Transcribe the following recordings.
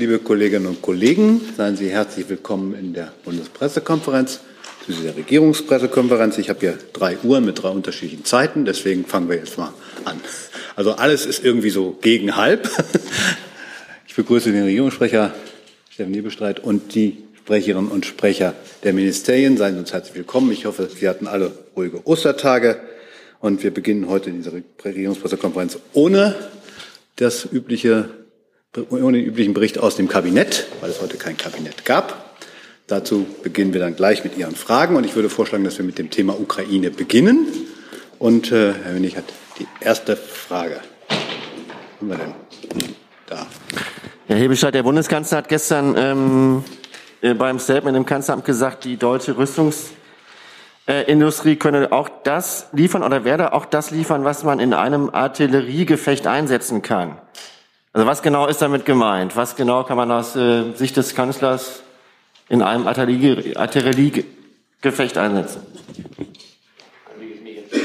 liebe Kolleginnen und Kollegen. Seien Sie herzlich willkommen in der Bundespressekonferenz, zu dieser Regierungspressekonferenz. Ich habe hier drei Uhren mit drei unterschiedlichen Zeiten, deswegen fangen wir jetzt mal an. Also alles ist irgendwie so gegen halb. Ich begrüße den Regierungssprecher Steffen Nebelstreit und die Sprecherinnen und Sprecher der Ministerien. Seien Sie uns herzlich willkommen. Ich hoffe, Sie hatten alle ruhige Ostertage. Und wir beginnen heute in dieser Regierungspressekonferenz ohne das übliche ohne den üblichen Bericht aus dem Kabinett, weil es heute kein Kabinett gab. Dazu beginnen wir dann gleich mit Ihren Fragen und ich würde vorschlagen, dass wir mit dem Thema Ukraine beginnen. Und äh, Herr Wenig hat die erste Frage. Haben wir denn da? Herr Hebelstadt, der Bundeskanzler hat gestern ähm, äh, beim Statement im Kanzleramt gesagt, die deutsche Rüstungsindustrie könne auch das liefern oder werde auch das liefern, was man in einem Artilleriegefecht einsetzen kann. Also was genau ist damit gemeint? Was genau kann man aus äh, Sicht des Kanzlers in einem Artilleriegefecht einsetzen?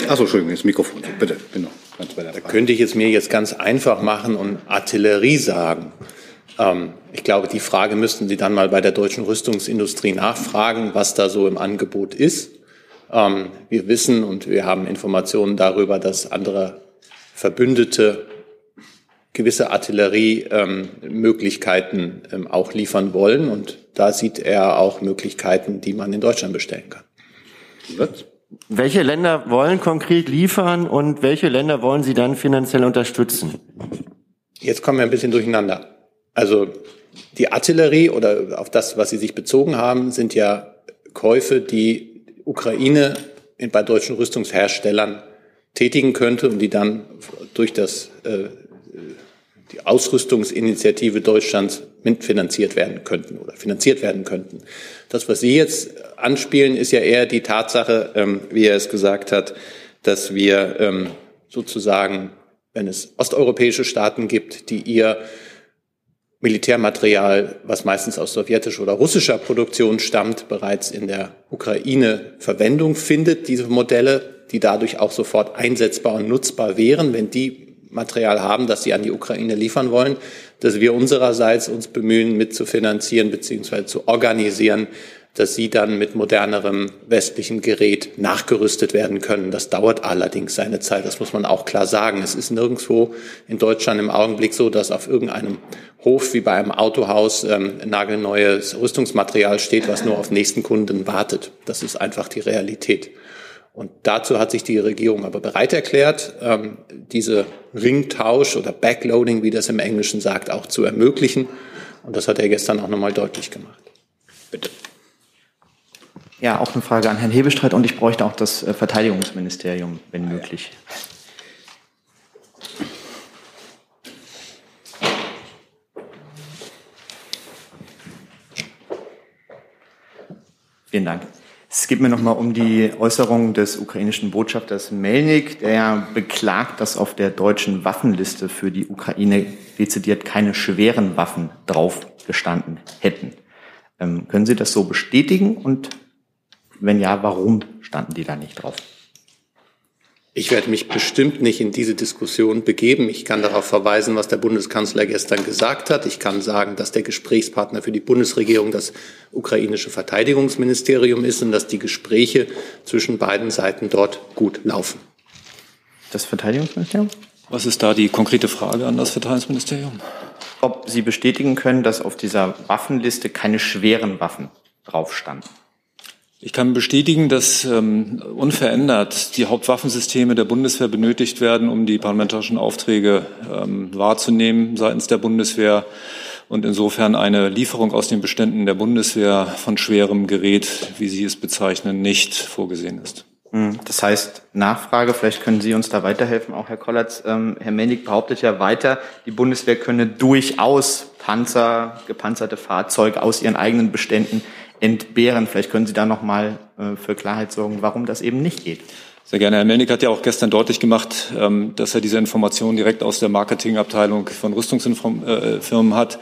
Achso, Entschuldigung, das Mikrofon. Bitte, genau. Da könnte ich es mir jetzt ganz einfach machen und Artillerie sagen. Ähm, ich glaube, die Frage müssten Sie dann mal bei der deutschen Rüstungsindustrie nachfragen, was da so im Angebot ist. Ähm, wir wissen und wir haben Informationen darüber, dass andere Verbündete gewisse Artilleriemöglichkeiten ähm, auch liefern wollen. Und da sieht er auch Möglichkeiten, die man in Deutschland bestellen kann. Welche Länder wollen konkret liefern und welche Länder wollen Sie dann finanziell unterstützen? Jetzt kommen wir ein bisschen durcheinander. Also die Artillerie oder auf das, was Sie sich bezogen haben, sind ja Käufe, die Ukraine bei deutschen Rüstungsherstellern tätigen könnte und die dann durch das äh, die Ausrüstungsinitiative Deutschlands mitfinanziert werden könnten oder finanziert werden könnten. Das, was Sie jetzt anspielen, ist ja eher die Tatsache, ähm, wie er es gesagt hat, dass wir ähm, sozusagen, wenn es osteuropäische Staaten gibt, die ihr Militärmaterial, was meistens aus sowjetischer oder russischer Produktion stammt, bereits in der Ukraine Verwendung findet, diese Modelle, die dadurch auch sofort einsetzbar und nutzbar wären, wenn die Material haben, das sie an die Ukraine liefern wollen, dass wir unsererseits uns bemühen, mitzufinanzieren bzw. zu organisieren, dass sie dann mit modernerem westlichen Gerät nachgerüstet werden können. Das dauert allerdings seine Zeit, das muss man auch klar sagen. Es ist nirgendwo in Deutschland im Augenblick so, dass auf irgendeinem Hof wie bei einem Autohaus ähm, nagelneues Rüstungsmaterial steht, was nur auf nächsten Kunden wartet. Das ist einfach die Realität. Und dazu hat sich die Regierung aber bereit erklärt, ähm, diese Ringtausch oder Backloading, wie das im Englischen sagt, auch zu ermöglichen. Und das hat er gestern auch nochmal deutlich gemacht. Bitte. Ja, auch eine Frage an Herrn Hebestreit und ich bräuchte auch das äh, Verteidigungsministerium, wenn möglich. Vielen Dank. Es geht mir nochmal um die Äußerung des ukrainischen Botschafters Melnik, der beklagt, dass auf der deutschen Waffenliste für die Ukraine dezidiert keine schweren Waffen drauf gestanden hätten. Ähm, können Sie das so bestätigen? Und wenn ja, warum standen die da nicht drauf? Ich werde mich bestimmt nicht in diese Diskussion begeben. Ich kann darauf verweisen, was der Bundeskanzler gestern gesagt hat. Ich kann sagen, dass der Gesprächspartner für die Bundesregierung das ukrainische Verteidigungsministerium ist und dass die Gespräche zwischen beiden Seiten dort gut laufen. Das Verteidigungsministerium? Was ist da die konkrete Frage an das Verteidigungsministerium? Ob Sie bestätigen können, dass auf dieser Waffenliste keine schweren Waffen drauf standen. Ich kann bestätigen, dass ähm, unverändert die Hauptwaffensysteme der Bundeswehr benötigt werden, um die parlamentarischen Aufträge ähm, wahrzunehmen seitens der Bundeswehr und insofern eine Lieferung aus den Beständen der Bundeswehr von schwerem Gerät, wie Sie es bezeichnen, nicht vorgesehen ist. Hm, das heißt, Nachfrage, vielleicht können Sie uns da weiterhelfen, auch Herr Kollatz. Ähm, Herr Mendig behauptet ja weiter, die Bundeswehr könne durchaus Panzer, gepanzerte Fahrzeuge aus ihren eigenen Beständen entbehren. Vielleicht können Sie da noch mal äh, für Klarheit sorgen, warum das eben nicht geht. Sehr gerne. Herr Melnick hat ja auch gestern deutlich gemacht, ähm, dass er diese Informationen direkt aus der Marketingabteilung von Rüstungsfirmen hat.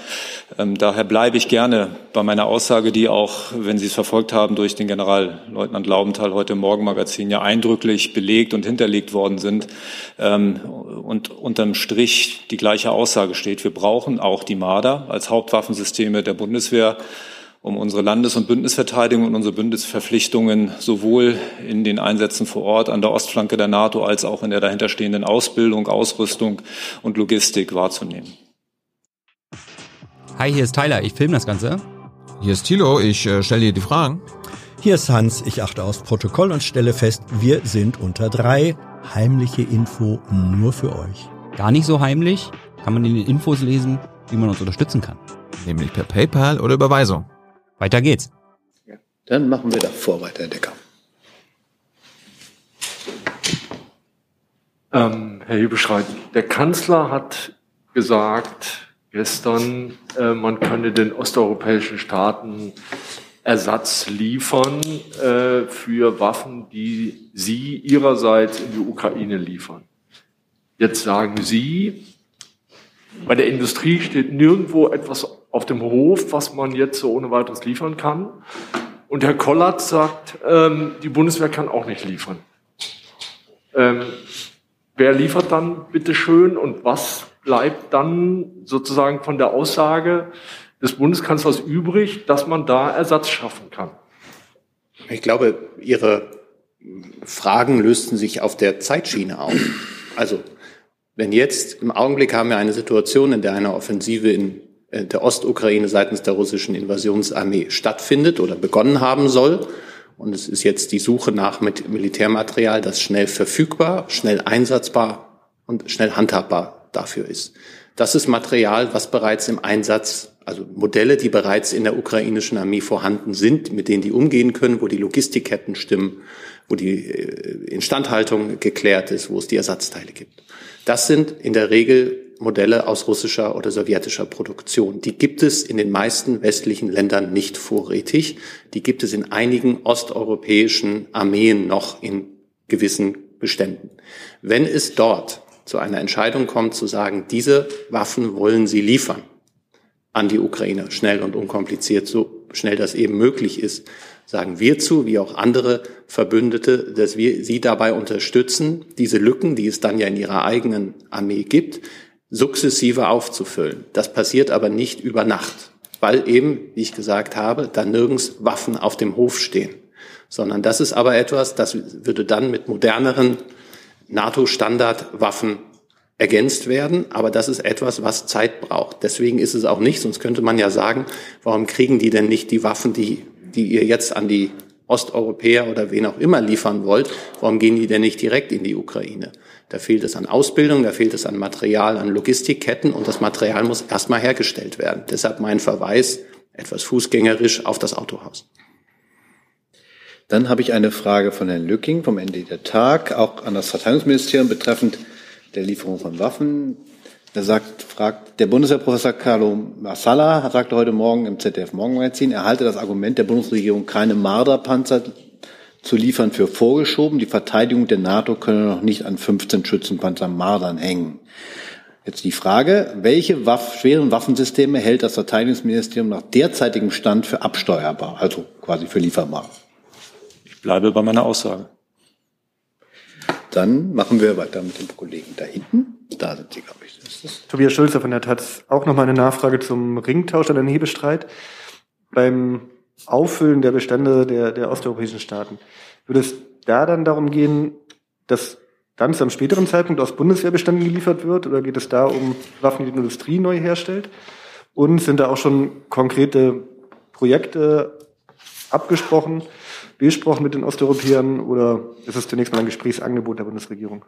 Ähm, daher bleibe ich gerne bei meiner Aussage, die auch, wenn Sie es verfolgt haben, durch den Generalleutnant Laubenthal heute im Morgenmagazin ja eindrücklich belegt und hinterlegt worden sind. Ähm, und unterm Strich die gleiche Aussage steht. Wir brauchen auch die Marder als Hauptwaffensysteme der Bundeswehr um unsere Landes- und Bündnisverteidigung und unsere Bündnisverpflichtungen sowohl in den Einsätzen vor Ort an der Ostflanke der NATO als auch in der dahinterstehenden Ausbildung, Ausrüstung und Logistik wahrzunehmen. Hi, hier ist Tyler, ich filme das Ganze. Hier ist Thilo, ich äh, stelle dir die Fragen. Hier ist Hans, ich achte aufs Protokoll und stelle fest, wir sind unter drei. Heimliche Info nur für euch. Gar nicht so heimlich, kann man in den Infos lesen, wie man uns unterstützen kann. Nämlich per PayPal oder Überweisung. Weiter geht's. Ja, dann machen wir davor weiter, Herr Decker. Ähm, Herr Hebeschreit, der Kanzler hat gesagt gestern, äh, man könne den osteuropäischen Staaten Ersatz liefern äh, für Waffen, die sie ihrerseits in die Ukraine liefern. Jetzt sagen Sie, bei der Industrie steht nirgendwo etwas auf dem Hof, was man jetzt so ohne weiteres liefern kann. Und Herr Kollert sagt, ähm, die Bundeswehr kann auch nicht liefern. Ähm, wer liefert dann bitte schön und was bleibt dann sozusagen von der Aussage des Bundeskanzlers übrig, dass man da Ersatz schaffen kann? Ich glaube, Ihre Fragen lösten sich auf der Zeitschiene auf. Also, wenn jetzt im Augenblick haben wir eine Situation, in der eine Offensive in der Ostukraine seitens der russischen Invasionsarmee stattfindet oder begonnen haben soll. Und es ist jetzt die Suche nach Militärmaterial, das schnell verfügbar, schnell einsatzbar und schnell handhabbar dafür ist. Das ist Material, was bereits im Einsatz, also Modelle, die bereits in der ukrainischen Armee vorhanden sind, mit denen die umgehen können, wo die Logistikketten stimmen, wo die äh, Instandhaltung geklärt ist, wo es die Ersatzteile gibt. Das sind in der Regel Modelle aus russischer oder sowjetischer Produktion. Die gibt es in den meisten westlichen Ländern nicht vorrätig. Die gibt es in einigen osteuropäischen Armeen noch in gewissen Beständen. Wenn es dort zu einer Entscheidung kommt, zu sagen, diese Waffen wollen Sie liefern an die Ukraine, schnell und unkompliziert, so schnell das eben möglich ist, sagen wir zu, wie auch andere Verbündete, dass wir sie dabei unterstützen, diese Lücken, die es dann ja in ihrer eigenen Armee gibt, sukzessive aufzufüllen. Das passiert aber nicht über Nacht, weil eben, wie ich gesagt habe, da nirgends Waffen auf dem Hof stehen. Sondern das ist aber etwas, das würde dann mit moderneren NATO-Standardwaffen ergänzt werden, aber das ist etwas, was Zeit braucht. Deswegen ist es auch nicht, sonst könnte man ja sagen, warum kriegen die denn nicht die Waffen, die, die ihr jetzt an die Osteuropäer oder wen auch immer liefern wollt, warum gehen die denn nicht direkt in die Ukraine? Da fehlt es an Ausbildung, da fehlt es an Material, an Logistikketten und das Material muss erstmal hergestellt werden. Deshalb mein Verweis etwas fußgängerisch auf das Autohaus. Dann habe ich eine Frage von Herrn Lücking vom Ende der Tag, auch an das Verteidigungsministerium betreffend der Lieferung von Waffen. Er sagt, fragt, der Bundeswehrprofessor Carlo Massala sagte heute Morgen im ZDF Morgenmagazin, er halte das Argument der Bundesregierung, keine Marderpanzer zu liefern, für vorgeschoben. Die Verteidigung der NATO könne noch nicht an 15 Schützenpanzer Mardern hängen. Jetzt die Frage, welche Waff schweren Waffensysteme hält das Verteidigungsministerium nach derzeitigem Stand für absteuerbar, also quasi für lieferbar? Ich bleibe bei meiner Aussage. Dann machen wir weiter mit dem Kollegen da hinten. Da sind Sie, glaube ich. Tobias Schulze von der Taz. Auch noch mal eine Nachfrage zum Ringtausch an den Hebestreit. Beim Auffüllen der Bestände der, der osteuropäischen Staaten. Würde es da dann darum gehen, dass dann zu einem späteren Zeitpunkt aus Bundeswehrbeständen geliefert wird? Oder geht es da um Waffen, die die Industrie neu herstellt? Und sind da auch schon konkrete Projekte abgesprochen, besprochen mit den Osteuropäern? Oder ist es zunächst mal ein Gesprächsangebot der Bundesregierung?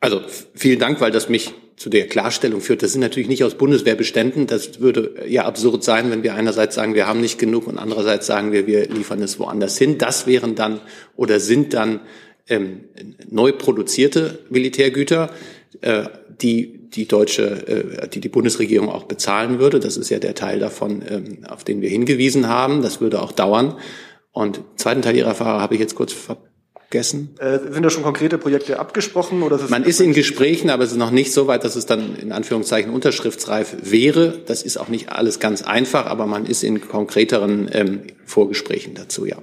Also vielen Dank, weil das mich zu der Klarstellung führt. Das sind natürlich nicht aus Bundeswehrbeständen. Das würde ja absurd sein, wenn wir einerseits sagen, wir haben nicht genug und andererseits sagen wir, wir liefern es woanders hin. Das wären dann oder sind dann ähm, neu produzierte Militärgüter, äh, die die deutsche, äh, die die Bundesregierung auch bezahlen würde. Das ist ja der Teil davon, ähm, auf den wir hingewiesen haben. Das würde auch dauern. Und zweiten Teil Ihrer Frage habe ich jetzt kurz ver vergessen? Äh, sind da schon konkrete Projekte abgesprochen? Oder ist es Man ist in Gesprächen, aber es ist noch nicht so weit, dass es dann in Anführungszeichen unterschriftsreif wäre. Das ist auch nicht alles ganz einfach, aber man ist in konkreteren ähm, Vorgesprächen dazu, ja.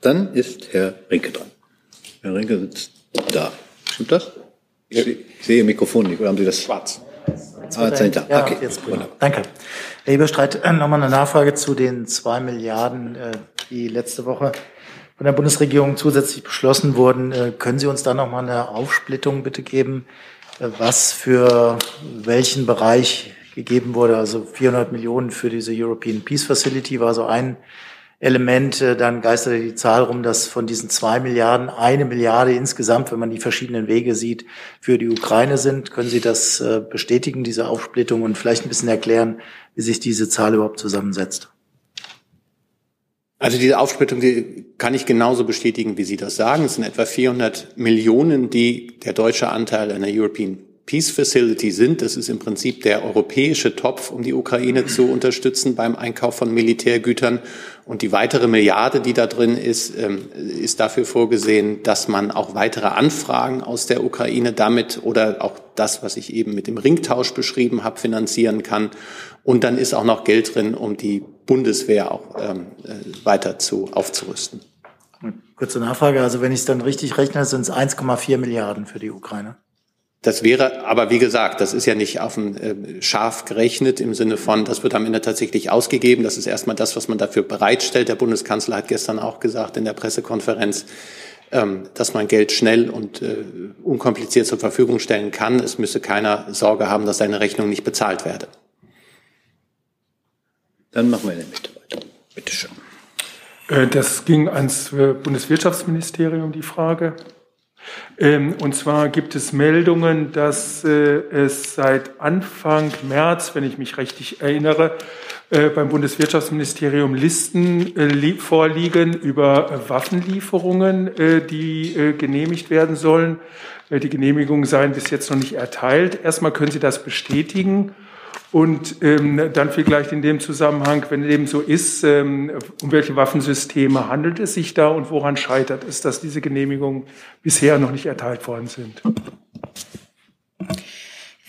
Dann ist Herr Rinke dran. Herr Rinke sitzt da. Stimmt das? Ich sehe Ihr Mikrofon nicht. Oder haben Sie das? Schwarz. Ah, dahinter. Ja, okay. jetzt prima. Danke. Herr Eberstreit, nochmal eine Nachfrage zu den zwei Milliarden, äh, die letzte Woche von der Bundesregierung zusätzlich beschlossen wurden. Äh, können Sie uns da nochmal eine Aufsplittung bitte geben, äh, was für welchen Bereich gegeben wurde? Also 400 Millionen für diese European Peace Facility war so ein Element. Äh, Dann geisterte die Zahl rum, dass von diesen zwei Milliarden eine Milliarde insgesamt, wenn man die verschiedenen Wege sieht, für die Ukraine sind. Können Sie das bestätigen, diese Aufsplittung, und vielleicht ein bisschen erklären, wie sich diese Zahl überhaupt zusammensetzt? Also diese Aufsplittung die kann ich genauso bestätigen, wie Sie das sagen. Es sind etwa 400 Millionen, die der deutsche Anteil einer European Peace Facility sind. Das ist im Prinzip der europäische Topf, um die Ukraine zu unterstützen beim Einkauf von Militärgütern. Und die weitere Milliarde, die da drin ist, ähm, ist dafür vorgesehen, dass man auch weitere Anfragen aus der Ukraine damit oder auch das, was ich eben mit dem Ringtausch beschrieben habe, finanzieren kann. Und dann ist auch noch Geld drin, um die Bundeswehr auch ähm, äh, weiter zu aufzurüsten. Kurze Nachfrage, also wenn ich es dann richtig rechne, sind es 1,4 Milliarden für die Ukraine. Das wäre, aber wie gesagt, das ist ja nicht auf ein äh, Schaf gerechnet im Sinne von, das wird am Ende tatsächlich ausgegeben. Das ist erstmal das, was man dafür bereitstellt. Der Bundeskanzler hat gestern auch gesagt in der Pressekonferenz, ähm, dass man Geld schnell und äh, unkompliziert zur Verfügung stellen kann. Es müsse keiner Sorge haben, dass seine Rechnung nicht bezahlt werde. Dann machen wir in der Mitte weiter. Bitte schön. Äh, Das ging ans äh, Bundeswirtschaftsministerium, die Frage. Ähm, Und zwar gibt es Meldungen, dass äh, es seit Anfang März, wenn ich mich richtig erinnere, äh, beim Bundeswirtschaftsministerium Listen äh, li- vorliegen über Waffenlieferungen, die genehmigt werden sollen. Die Genehmigungen seien bis jetzt noch nicht erteilt. Erstmal können Sie das bestätigen. Und ähm, dann vielleicht in dem Zusammenhang, wenn dem so ist, ähm, um welche Waffensysteme handelt es sich da und woran scheitert es, dass diese Genehmigungen bisher noch nicht erteilt worden sind?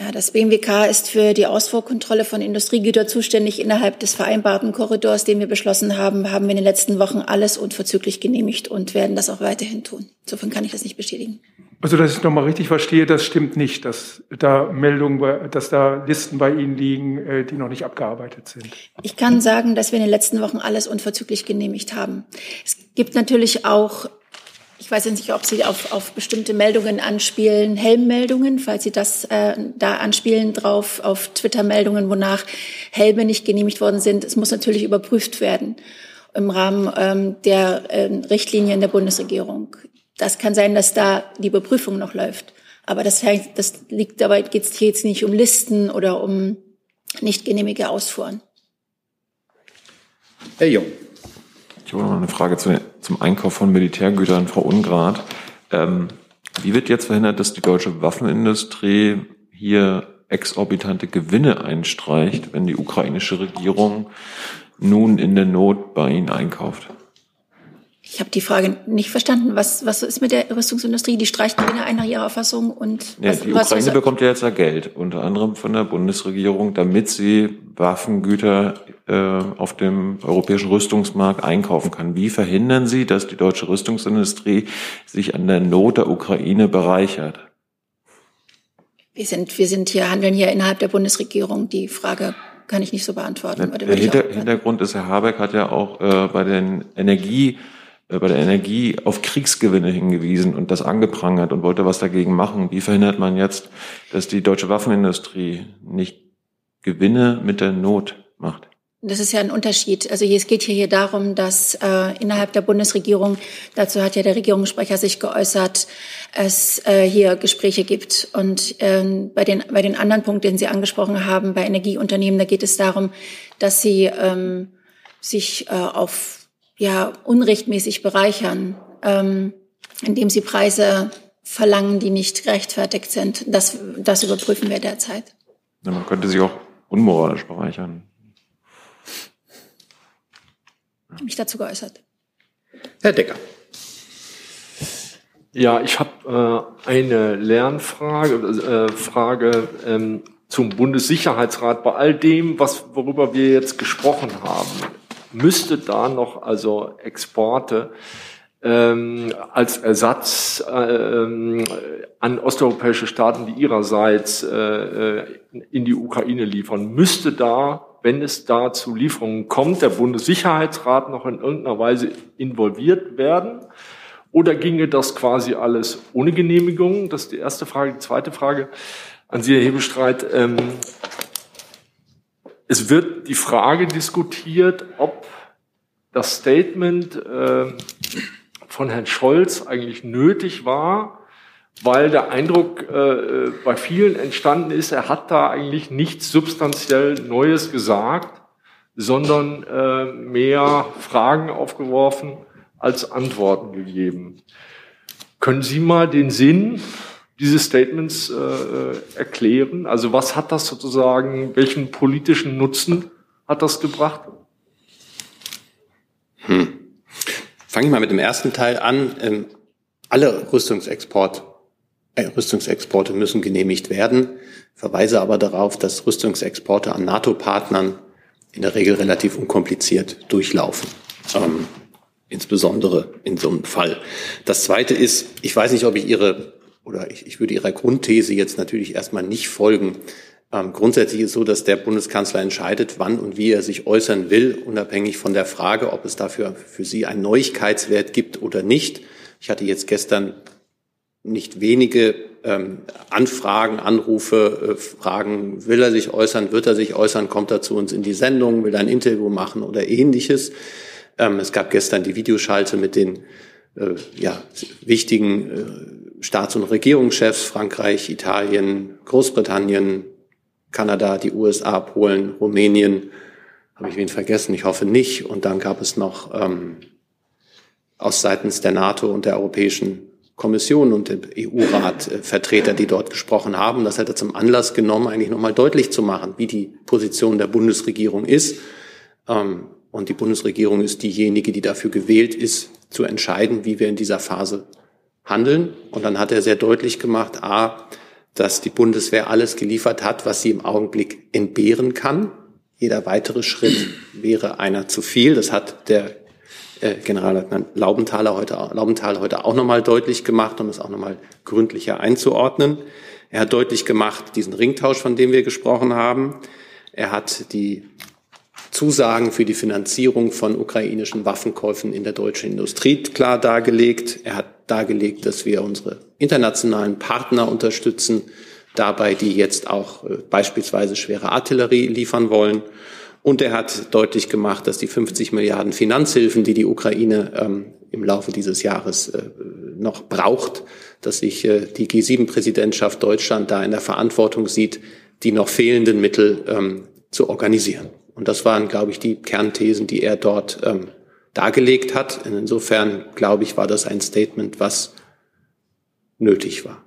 Ja, das BMWK ist für die Ausfuhrkontrolle von Industriegütern zuständig. Innerhalb des vereinbarten Korridors, den wir beschlossen haben, haben wir in den letzten Wochen alles unverzüglich genehmigt und werden das auch weiterhin tun. Insofern kann ich das nicht bestätigen. Also, dass ich nochmal richtig verstehe, das stimmt nicht, dass da Meldungen, dass da Listen bei Ihnen liegen, äh, die noch nicht abgearbeitet sind. Ich kann sagen, dass wir in den letzten Wochen alles unverzüglich genehmigt haben. Es gibt natürlich auch, ich weiß jetzt nicht, ob Sie auf, auf bestimmte Meldungen anspielen, Helmmeldungen, falls Sie das äh, da anspielen drauf, auf Twitter-Meldungen, wonach Helme nicht genehmigt worden sind. Es muss natürlich überprüft werden im Rahmen ähm, der äh, Richtlinien der Bundesregierung. Das kann sein, dass da die Überprüfung noch läuft. Aber das, heißt, das liegt dabei, geht es hier jetzt nicht um Listen oder um nicht genehmige Ausfuhren. Herr Jung. Ich habe noch eine Frage zu, zum Einkauf von Militärgütern, Frau Ungrad. Ähm, wie wird jetzt verhindert, dass die deutsche Waffenindustrie hier exorbitante Gewinne einstreicht, wenn die ukrainische Regierung nun in der Not bei ihnen einkauft? Ich habe die Frage nicht verstanden. Was, was ist mit der Rüstungsindustrie? Die streicht Gewinne ein nach ihrer Auffassung und Ja, was, die Ukraine was, bekommt ja jetzt ja Geld, unter anderem von der Bundesregierung, damit sie Waffengüter äh, auf dem europäischen Rüstungsmarkt einkaufen kann. Wie verhindern Sie, dass die deutsche Rüstungsindustrie sich an der Not der Ukraine bereichert? wir sind, wir sind hier, handeln hier innerhalb der Bundesregierung. Die Frage kann ich nicht so beantworten. Der Hinter Hintergrund ist, Herr Habeck hat ja auch äh, bei den Energie bei der Energie auf Kriegsgewinne hingewiesen und das angeprangert und wollte was dagegen machen. Wie verhindert man jetzt, dass die deutsche Waffenindustrie nicht Gewinne mit der Not macht? Das ist ja ein Unterschied. Also es geht hier, hier darum, dass äh, innerhalb der Bundesregierung, dazu hat ja der Regierungssprecher sich geäußert, es äh, hier Gespräche gibt. Und ähm, bei, den, bei den anderen Punkten, den Sie angesprochen haben, bei Energieunternehmen, da geht es darum, dass sie ähm, sich äh, auf ja, unrechtmäßig bereichern, ähm, indem sie Preise verlangen, die nicht gerechtfertigt sind. Das, das überprüfen wir derzeit. Ja, man könnte sich auch unmoralisch bereichern. Ich habe mich dazu geäußert. Herr Decker. Ja, ich habe äh, eine Lernfrage, äh, Frage ähm, zum Bundessicherheitsrat. Bei all dem, was worüber wir jetzt gesprochen haben, müsste da noch also Exporte ähm, als Ersatz äh, ähm, an osteuropäische Staaten, die ihrerseits äh, äh, in die Ukraine liefern, müsste da, wenn es da zu Lieferungen kommt, der Bundessicherheitsrat noch in irgendeiner Weise involviert werden? Oder ginge das quasi alles ohne Genehmigung? Das ist die erste Frage. Die zweite Frage an Sie, Herr Hebestreit. Ähm, es wird die Frage diskutiert, ob das Statement äh, von Herrn Scholz eigentlich nötig war, weil der Eindruck äh, bei vielen entstanden ist, er hat da eigentlich nichts substanziell Neues gesagt, sondern äh, mehr Fragen aufgeworfen als Antworten gegeben. Können Sie mal den Sinn dieses Statements äh, erklären? Also was hat das sozusagen, welchen politischen Nutzen hat das gebracht? Hm. Fange ich mal mit dem ersten Teil an. Ähm, alle Rüstungsexport, äh, Rüstungsexporte müssen genehmigt werden. Verweise aber darauf, dass Rüstungsexporte an NATO-Partnern in der Regel relativ unkompliziert durchlaufen. Ähm, insbesondere in so einem Fall. Das Zweite ist, ich weiß nicht, ob ich Ihre oder ich, ich würde Ihrer Grundthese jetzt natürlich erstmal nicht folgen. Ähm, grundsätzlich ist so, dass der Bundeskanzler entscheidet, wann und wie er sich äußern will, unabhängig von der Frage, ob es dafür für Sie einen Neuigkeitswert gibt oder nicht. Ich hatte jetzt gestern nicht wenige ähm, Anfragen, Anrufe, äh, Fragen, will er sich äußern, wird er sich äußern, kommt er zu uns in die Sendung, will er ein Interview machen oder ähnliches. Ähm, es gab gestern die Videoschalte mit den äh, ja, wichtigen äh, Staats- und Regierungschefs, Frankreich, Italien, Großbritannien, Kanada, die USA, Polen, Rumänien. Habe ich wen vergessen? Ich hoffe nicht. Und dann gab es noch ähm, aus seitens der NATO und der Europäischen Kommission und dem EU-Rat äh, Vertreter, die dort gesprochen haben. Das hat er zum Anlass genommen, eigentlich nochmal deutlich zu machen, wie die Position der Bundesregierung ist. Ähm, und die Bundesregierung ist diejenige, die dafür gewählt ist, zu entscheiden, wie wir in dieser Phase handeln. Und dann hat er sehr deutlich gemacht, a, dass die Bundeswehr alles geliefert hat, was sie im Augenblick entbehren kann. Jeder weitere Schritt wäre einer zu viel. Das hat der äh, Generalleutnant Laubenthaler heute, Laubenthal heute auch nochmal deutlich gemacht, um es auch nochmal gründlicher einzuordnen. Er hat deutlich gemacht, diesen Ringtausch, von dem wir gesprochen haben. Er hat die Zusagen für die Finanzierung von ukrainischen Waffenkäufen in der deutschen Industrie klar dargelegt. Er hat dargelegt, dass wir unsere internationalen Partner unterstützen, dabei die jetzt auch äh, beispielsweise schwere Artillerie liefern wollen. Und er hat deutlich gemacht, dass die 50 Milliarden Finanzhilfen, die die Ukraine ähm, im Laufe dieses Jahres äh, noch braucht, dass sich äh, die G7-Präsidentschaft Deutschland da in der Verantwortung sieht, die noch fehlenden Mittel ähm, zu organisieren. Und das waren, glaube ich, die Kernthesen, die er dort ähm, dargelegt hat. Insofern, glaube ich, war das ein Statement, was nötig war.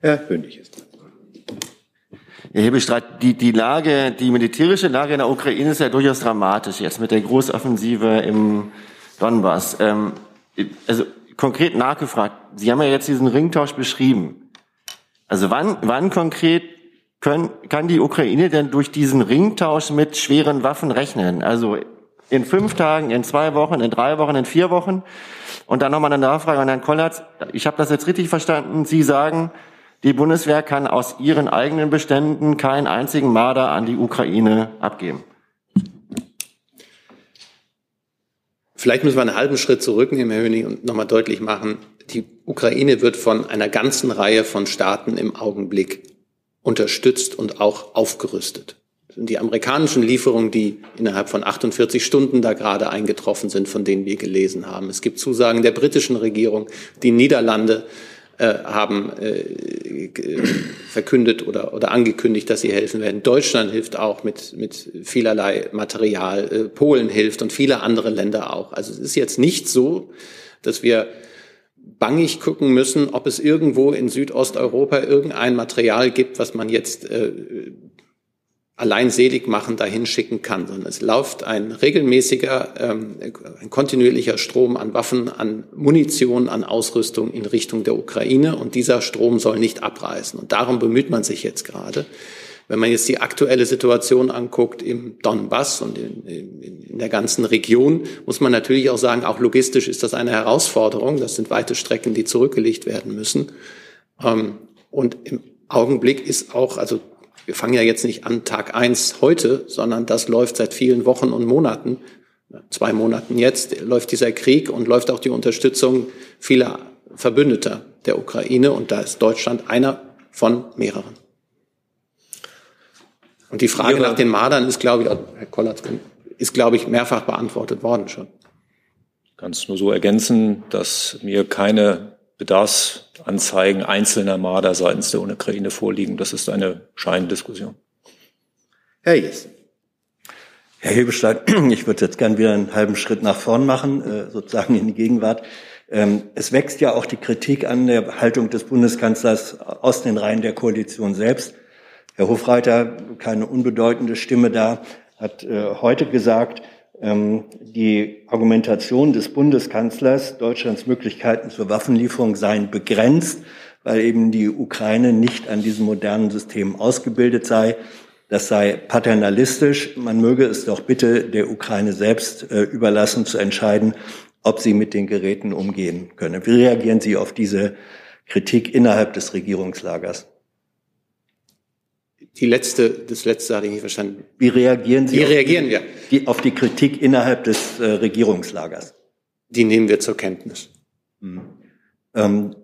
Herr König ist Herr Hebestreit, die, die Lage, die militärische Lage in der Ukraine ist ja durchaus dramatisch jetzt mit der Großoffensive im Donbass. Ähm, also konkret nachgefragt, Sie haben ja jetzt diesen Ringtausch beschrieben. Also wann, wann konkret können, kann die Ukraine denn durch diesen Ringtausch mit schweren Waffen rechnen? Also in fünf Tagen, in zwei Wochen, in drei Wochen, in vier Wochen? Und dann nochmal eine Nachfrage an Herrn Kollatz. Ich habe das jetzt richtig verstanden. Sie sagen, die Bundeswehr kann aus ihren eigenen Beständen keinen einzigen Marder an die Ukraine abgeben. Vielleicht müssen wir einen halben Schritt zurücknehmen, Herr Hönig, und nochmal deutlich machen, die Ukraine wird von einer ganzen Reihe von Staaten im Augenblick unterstützt und auch aufgerüstet. Das sind die amerikanischen Lieferungen, die innerhalb von 48 Stunden da gerade eingetroffen sind, von denen wir gelesen haben. Es gibt Zusagen der britischen Regierung, die Niederlande äh, haben äh, verkündet oder, oder angekündigt, dass sie helfen werden. Deutschland hilft auch mit, mit vielerlei Material. Äh, Polen hilft und viele andere Länder auch. Also es ist jetzt nicht so, dass wir bangig gucken müssen, ob es irgendwo in Südosteuropa irgendein Material gibt, was man jetzt äh, allein selig machen dahin schicken kann, sondern es läuft ein regelmäßiger, ähm, ein kontinuierlicher Strom an Waffen, an Munition, an Ausrüstung in Richtung der Ukraine und dieser Strom soll nicht abreißen. Und darum bemüht man sich jetzt gerade. Wenn man jetzt die aktuelle Situation anguckt im Donbass und in, in, in der ganzen Region, muss man natürlich auch sagen, auch logistisch ist das eine Herausforderung. Das sind weite Strecken, die zurückgelegt werden müssen. Ähm, und im Augenblick ist auch, also wir fangen ja jetzt nicht an Tag eins heute, sondern das läuft seit vielen Wochen und Monaten, zwei Monaten jetzt, läuft dieser Krieg und läuft auch die Unterstützung vieler Verbündeter der Ukraine. Und da ist Deutschland einer von mehreren. Und die Frage Ihre nach den Mardern ist, glaube ich, Herr Kollatz, ist, glaube ich, mehrfach beantwortet worden schon. Ich kann es nur so ergänzen, dass mir keine Bedarfsanzeigen einzelner Marder seitens der Ukraine vorliegen. Das ist eine Scheindiskussion. Herr Jessen. Herr Hebestein, ich würde jetzt gern wieder einen halben Schritt nach vorn machen, äh, sozusagen in die Gegenwart. Ähm, es wächst ja auch die Kritik an der Haltung des Bundeskanzlers aus den Reihen der Koalition selbst. Herr Hofreiter, keine unbedeutende Stimme da, hat äh, heute gesagt, ähm, die Argumentation des Bundeskanzlers, Deutschlands Möglichkeiten zur Waffenlieferung seien begrenzt, weil eben die Ukraine nicht an diesem modernen System ausgebildet sei. Das sei paternalistisch. Man möge es doch bitte der Ukraine selbst äh, überlassen, zu entscheiden, ob sie mit den Geräten umgehen könne. Wie reagieren Sie auf diese Kritik innerhalb des Regierungslagers? Die letzte, das letzte hatte ich nicht verstanden. Wie reagieren Sie Wie reagieren die, wir? Die, auf die Kritik innerhalb des äh, Regierungslagers? Die nehmen wir zur Kenntnis. Mhm. Ähm,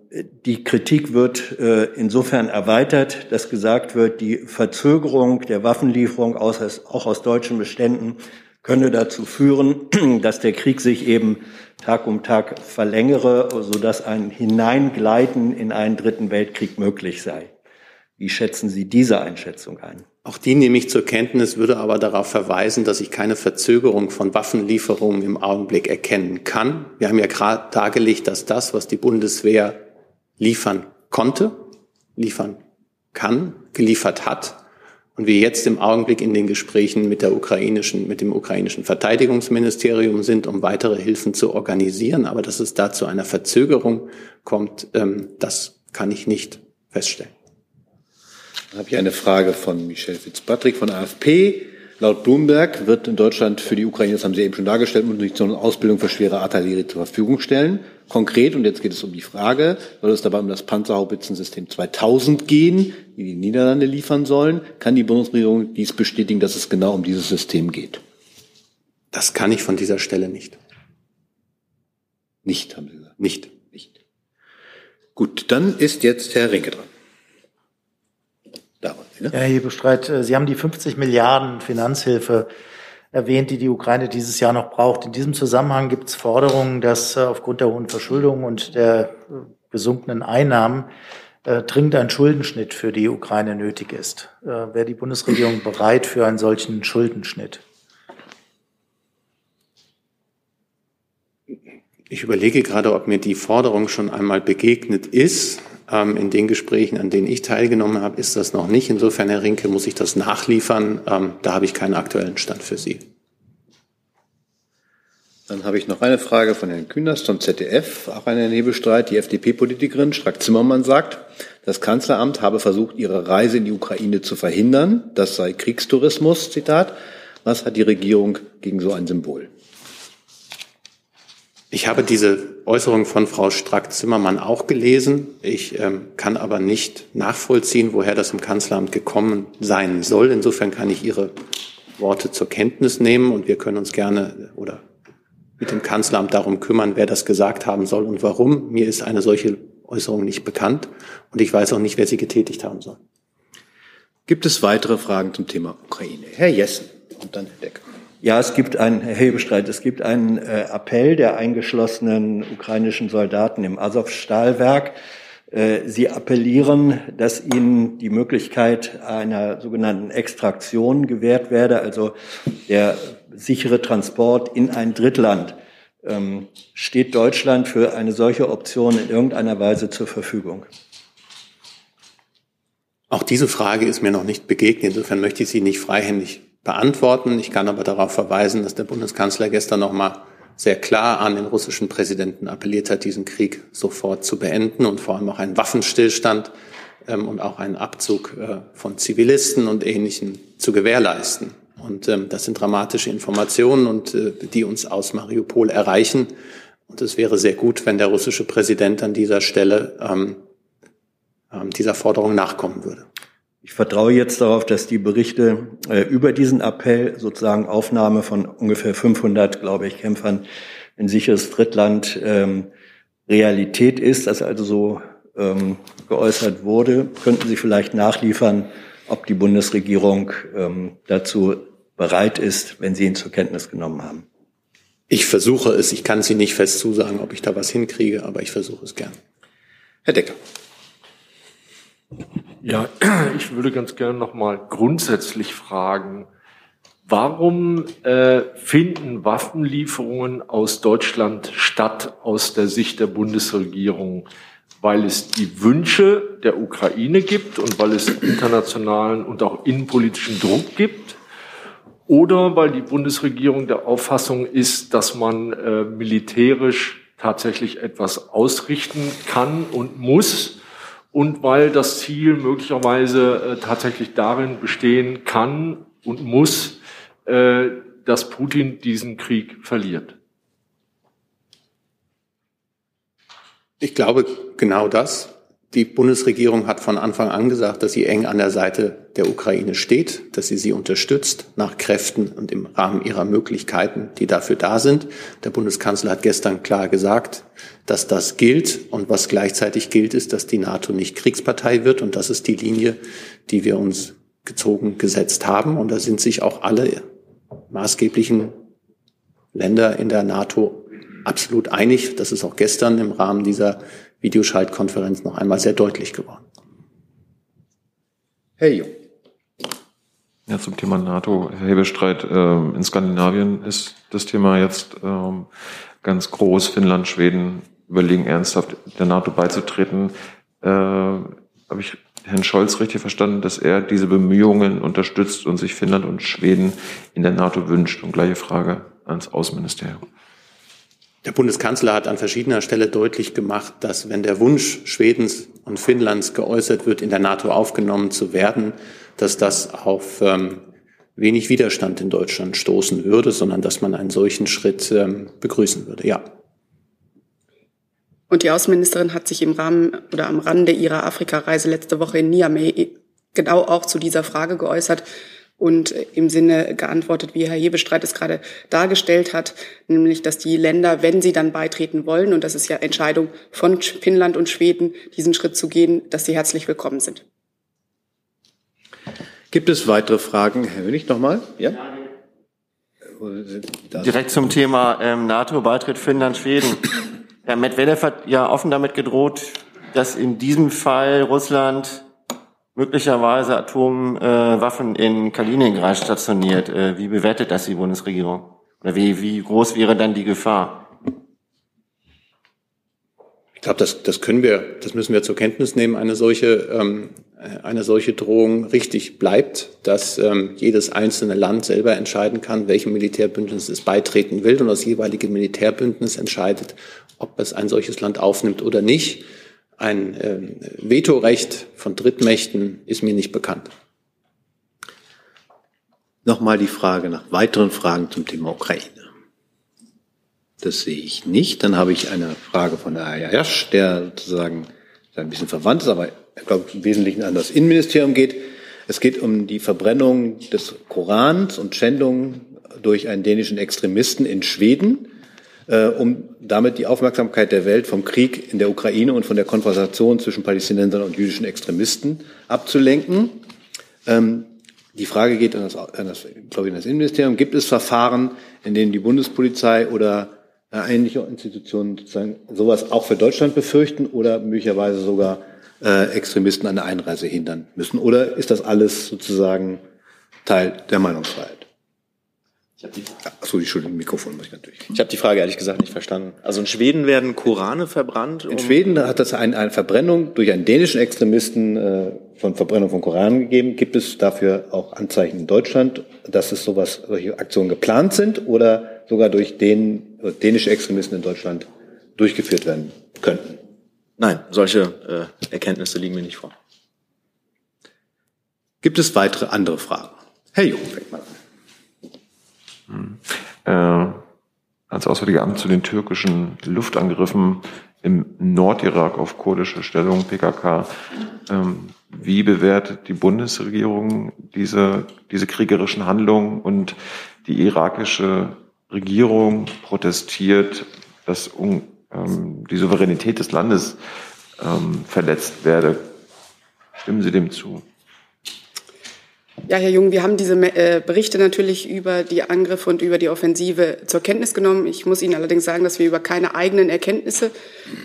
die Kritik wird äh, insofern erweitert, dass gesagt wird, die Verzögerung der Waffenlieferung aus, auch aus deutschen Beständen könne dazu führen, dass der Krieg sich eben Tag um Tag verlängere, sodass ein Hineingleiten in einen dritten Weltkrieg möglich sei. Wie schätzen Sie diese Einschätzung ein? Auch die nehme ich zur Kenntnis, würde aber darauf verweisen, dass ich keine Verzögerung von Waffenlieferungen im Augenblick erkennen kann. Wir haben ja gerade dargelegt, dass das, was die Bundeswehr liefern konnte, liefern kann, geliefert hat. Und wir jetzt im Augenblick in den Gesprächen mit der ukrainischen, mit dem ukrainischen Verteidigungsministerium sind, um weitere Hilfen zu organisieren. Aber dass es da zu einer Verzögerung kommt, ähm, das kann ich nicht feststellen. Dann habe ich eine Frage von Michel Fitzpatrick von AFP. Laut Bloomberg wird in Deutschland für die Ukraine, das haben Sie eben schon dargestellt, Munition und Ausbildung für schwere Artillerie zur Verfügung stellen. Konkret, und jetzt geht es um die Frage, soll es dabei um das Panzerhaubitzensystem 2000 gehen, die die Niederlande liefern sollen? Kann die Bundesregierung dies bestätigen, dass es genau um dieses System geht? Das kann ich von dieser Stelle nicht. Nicht, haben Sie gesagt. Nicht. Nicht. Gut, dann ist jetzt Herr Rinke dran. Ne? Herr Hebestreit, äh, Sie haben die 50 Milliarden Finanzhilfe erwähnt, die die Ukraine dieses Jahr noch braucht. In diesem Zusammenhang gibt es Forderungen, dass äh, aufgrund der hohen Verschuldung und der äh, gesunkenen Einnahmen dringend ein Schuldenschnitt für die Ukraine nötig ist. Wäre die Bundesregierung bereit für einen solchen Schuldenschnitt? Ich überlege gerade, ob mir die Forderung schon einmal begegnet ist. Ähm, in den Gesprächen, an denen ich teilgenommen habe, ist das noch nicht. Insofern, Herr Rinke, muss ich das nachliefern. Ähm, da habe ich keinen aktuellen Stand für Sie. Dann habe ich noch eine Frage von Herrn Kühners vom ZDF, auch einen Nebelstreit. Die FDP-Politikerin Strack-Zimmermann sagt, das Kanzleramt habe versucht, ihre Reise in die Ukraine zu verhindern. Das sei Kriegstourismus, Zitat. Was hat die Regierung gegen so ein Symbol? Ich habe diese Äußerung von Frau Strack-Zimmermann auch gelesen. Ich ähm, kann aber nicht nachvollziehen, woher das im Kanzleramt gekommen sein soll. Insofern kann ich Ihre Worte zur Kenntnis nehmen und wir können uns gerne oder mit dem Kanzleramt darum kümmern, wer das gesagt haben soll und warum. Mir ist eine solche Äußerung nicht bekannt und ich weiß auch nicht, wer sie getätigt haben soll. Gibt es weitere Fragen zum Thema Ukraine? Herr Jessen und dann Herr Decker. Ja, es gibt einen, Hebestreit, es gibt einen äh, Appell der eingeschlossenen ukrainischen Soldaten im Azov-Stahlwerk. Äh, sie appellieren, dass ihnen die Möglichkeit einer sogenannten Extraktion gewährt werde, also der sichere Transport in ein Drittland. Ähm, steht Deutschland für eine solche Option in irgendeiner Weise zur Verfügung? Auch diese Frage ist mir noch nicht begegnet. Insofern möchte ich sie nicht freihändig beantworten. Ich kann aber darauf verweisen, dass der Bundeskanzler gestern noch mal sehr klar an den russischen Präsidenten appelliert hat, diesen Krieg sofort zu beenden und vor allem auch einen Waffenstillstand ähm, und auch einen Abzug äh, von Zivilisten und Ähnlichem zu gewährleisten. Und ähm, das sind dramatische Informationen und äh, die uns aus Mariupol erreichen. Und es wäre sehr gut, wenn der russische Präsident an dieser Stelle ähm, ähm, dieser Forderung nachkommen würde. Ich vertraue jetzt darauf, dass die Berichte äh, über diesen Appell, sozusagen Aufnahme von ungefähr 500, glaube ich, Kämpfern in sicheres Drittland ähm, Realität ist, dass also so ähm, geäußert wurde. Könnten Sie vielleicht nachliefern, ob die Bundesregierung ähm, dazu bereit ist, wenn Sie ihn zur Kenntnis genommen haben? Ich versuche es. Ich kann Sie nicht fest zusagen, ob ich da was hinkriege, aber ich versuche es gern. Herr Decker. Ja, ich würde ganz gerne noch mal grundsätzlich fragen, warum äh, finden Waffenlieferungen aus Deutschland statt aus der Sicht der Bundesregierung? Weil es die Wünsche der Ukraine gibt und weil es internationalen und auch innenpolitischen Druck gibt? Oder weil die Bundesregierung der Auffassung ist, dass man äh, militärisch tatsächlich etwas ausrichten kann und muss, und weil das Ziel möglicherweise äh, tatsächlich darin bestehen kann und muss, äh, dass Putin diesen Krieg verliert. Ich glaube genau das. Die Bundesregierung hat von Anfang an gesagt, dass sie eng an der Seite der Ukraine steht, dass sie sie unterstützt nach Kräften und im Rahmen ihrer Möglichkeiten, die dafür da sind. Der Bundeskanzler hat gestern klar gesagt, dass das gilt. Und was gleichzeitig gilt, ist, dass die NATO nicht Kriegspartei wird. Und das ist die Linie, die wir uns gezogen gesetzt haben. Und da sind sich auch alle maßgeblichen Länder in der NATO absolut einig. Das ist auch gestern im Rahmen dieser Videoschaltkonferenz noch einmal sehr deutlich geworden. Herr Jung. Ja, zum Thema NATO, Herr Hebestreit, äh, in Skandinavien ist das Thema jetzt ähm, ganz groß. Finnland, Schweden überlegen ernsthaft, der NATO beizutreten. Äh, Habe ich Herrn Scholz richtig verstanden, dass er diese Bemühungen unterstützt und sich Finnland und Schweden in der NATO wünscht? Und gleiche Frage ans Außenministerium. Der Bundeskanzler hat an verschiedener Stelle deutlich gemacht, dass wenn der Wunsch Schwedens und Finnlands geäußert wird, in der NATO aufgenommen zu werden, dass das auf ähm, wenig Widerstand in Deutschland stoßen würde, sondern dass man einen solchen Schritt ähm, begrüßen würde. Ja. Und die Außenministerin hat sich im Rahmen oder am Rande ihrer Afrikareise letzte Woche in Niamey genau auch zu dieser Frage geäußert und im Sinne geantwortet, wie Herr Hebestreit es gerade dargestellt hat, nämlich, dass die Länder, wenn sie dann beitreten wollen, und das ist ja Entscheidung von Finnland und Schweden, diesen Schritt zu gehen, dass sie herzlich willkommen sind. Gibt es weitere Fragen? Herr Wenig nochmal? Ja? Direkt zum Thema ähm, NATO-Beitritt Finnland, Schweden. Herr Medvedev hat ja offen damit gedroht, dass in diesem Fall Russland möglicherweise Atomwaffen äh, in Kaliningrad stationiert. Äh, wie bewertet das die Bundesregierung? Oder wie, wie groß wäre dann die Gefahr? Ich glaube, das, das können wir, das müssen wir zur Kenntnis nehmen. Eine solche, ähm, eine solche Drohung richtig bleibt, dass ähm, jedes einzelne Land selber entscheiden kann, welchem Militärbündnis es beitreten will und das jeweilige Militärbündnis entscheidet, ob es ein solches Land aufnimmt oder nicht. Ein äh, Vetorecht von Drittmächten ist mir nicht bekannt. Nochmal die Frage nach weiteren Fragen zum Thema Ukraine. Das sehe ich nicht. Dann habe ich eine Frage von der Ayash, der sozusagen ein bisschen verwandt ist, aber ich glaube im Wesentlichen an das Innenministerium geht. Es geht um die Verbrennung des Korans und Schändung durch einen dänischen Extremisten in Schweden äh, um damit die Aufmerksamkeit der Welt vom Krieg in der Ukraine und von der Konfrontation zwischen Palästinensern und jüdischen Extremisten abzulenken. Ähm, die Frage geht an das, an das, glaube ich, an das Innenministerium. Gibt es Verfahren, in denen die Bundespolizei oder äh, ähnliche Institutionen sozusagen sowas auch für Deutschland befürchten oder möglicherweise sogar äh, Extremisten an der Einreise hindern müssen? Oder ist das alles sozusagen Teil der Meinungsfreiheit? Ich habe die, Achso, die Entschuldigung, Mikrofon muss ich natürlich. Ich habe die Frage ehrlich gesagt nicht verstanden. Also in Schweden werden Korane verbrannt? Um in Schweden hat das eine, eine Verbrennung durch einen dänischen Extremisten äh, von Verbrennung von Koran gegeben. Gibt es dafür auch Anzeichen in Deutschland, dass es sowas, solche Aktionen geplant sind oder sogar durch den, dänische Extremisten in Deutschland durchgeführt werden könnten? Nein, solche äh, Erkenntnisse liegen mir nicht vor. Gibt es weitere andere Fragen? Herr Jung, fängt mal an. Äh, als Auswärtiger Amt zu den türkischen Luftangriffen im Nordirak auf kurdische Stellung, PKK. Ähm, wie bewertet die Bundesregierung diese, diese kriegerischen Handlungen und die irakische Regierung protestiert, dass ähm, die Souveränität des Landes ähm, verletzt werde? Stimmen Sie dem zu? Ja, Herr Jung, wir haben diese äh, Berichte natürlich über die Angriffe und über die Offensive zur Kenntnis genommen. Ich muss Ihnen allerdings sagen, dass wir über keine eigenen Erkenntnisse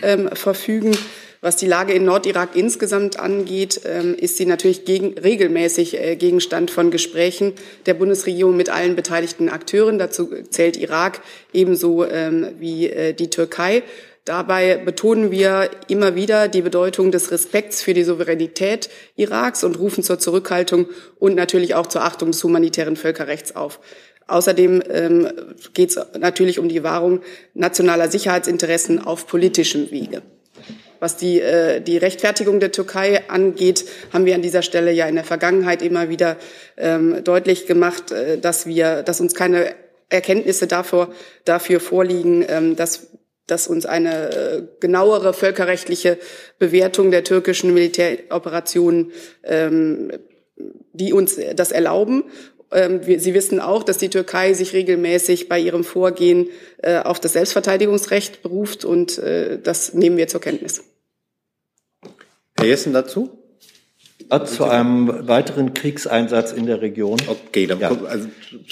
ähm, verfügen. Was die Lage in Nordirak insgesamt angeht, ähm, ist sie natürlich gegen, regelmäßig äh, Gegenstand von Gesprächen der Bundesregierung mit allen beteiligten Akteuren. Dazu zählt Irak ebenso ähm, wie äh, die Türkei. Dabei betonen wir immer wieder die Bedeutung des Respekts für die Souveränität Iraks und rufen zur Zurückhaltung und natürlich auch zur Achtung des humanitären Völkerrechts auf. Außerdem ähm, geht es natürlich um die Wahrung nationaler Sicherheitsinteressen auf politischem Wege. Was die, äh, die Rechtfertigung der Türkei angeht, haben wir an dieser Stelle ja in der Vergangenheit immer wieder ähm, deutlich gemacht, äh, dass wir, dass uns keine Erkenntnisse dafür, dafür vorliegen, ähm, dass dass uns eine äh, genauere völkerrechtliche Bewertung der türkischen Militäroperationen, ähm, die uns das erlauben. Ähm, Sie wissen auch, dass die Türkei sich regelmäßig bei ihrem Vorgehen äh, auf das Selbstverteidigungsrecht beruft und äh, das nehmen wir zur Kenntnis. Herr Jessen dazu? Zu einem weiteren Kriegseinsatz in der Region. Okay, dann ja. also,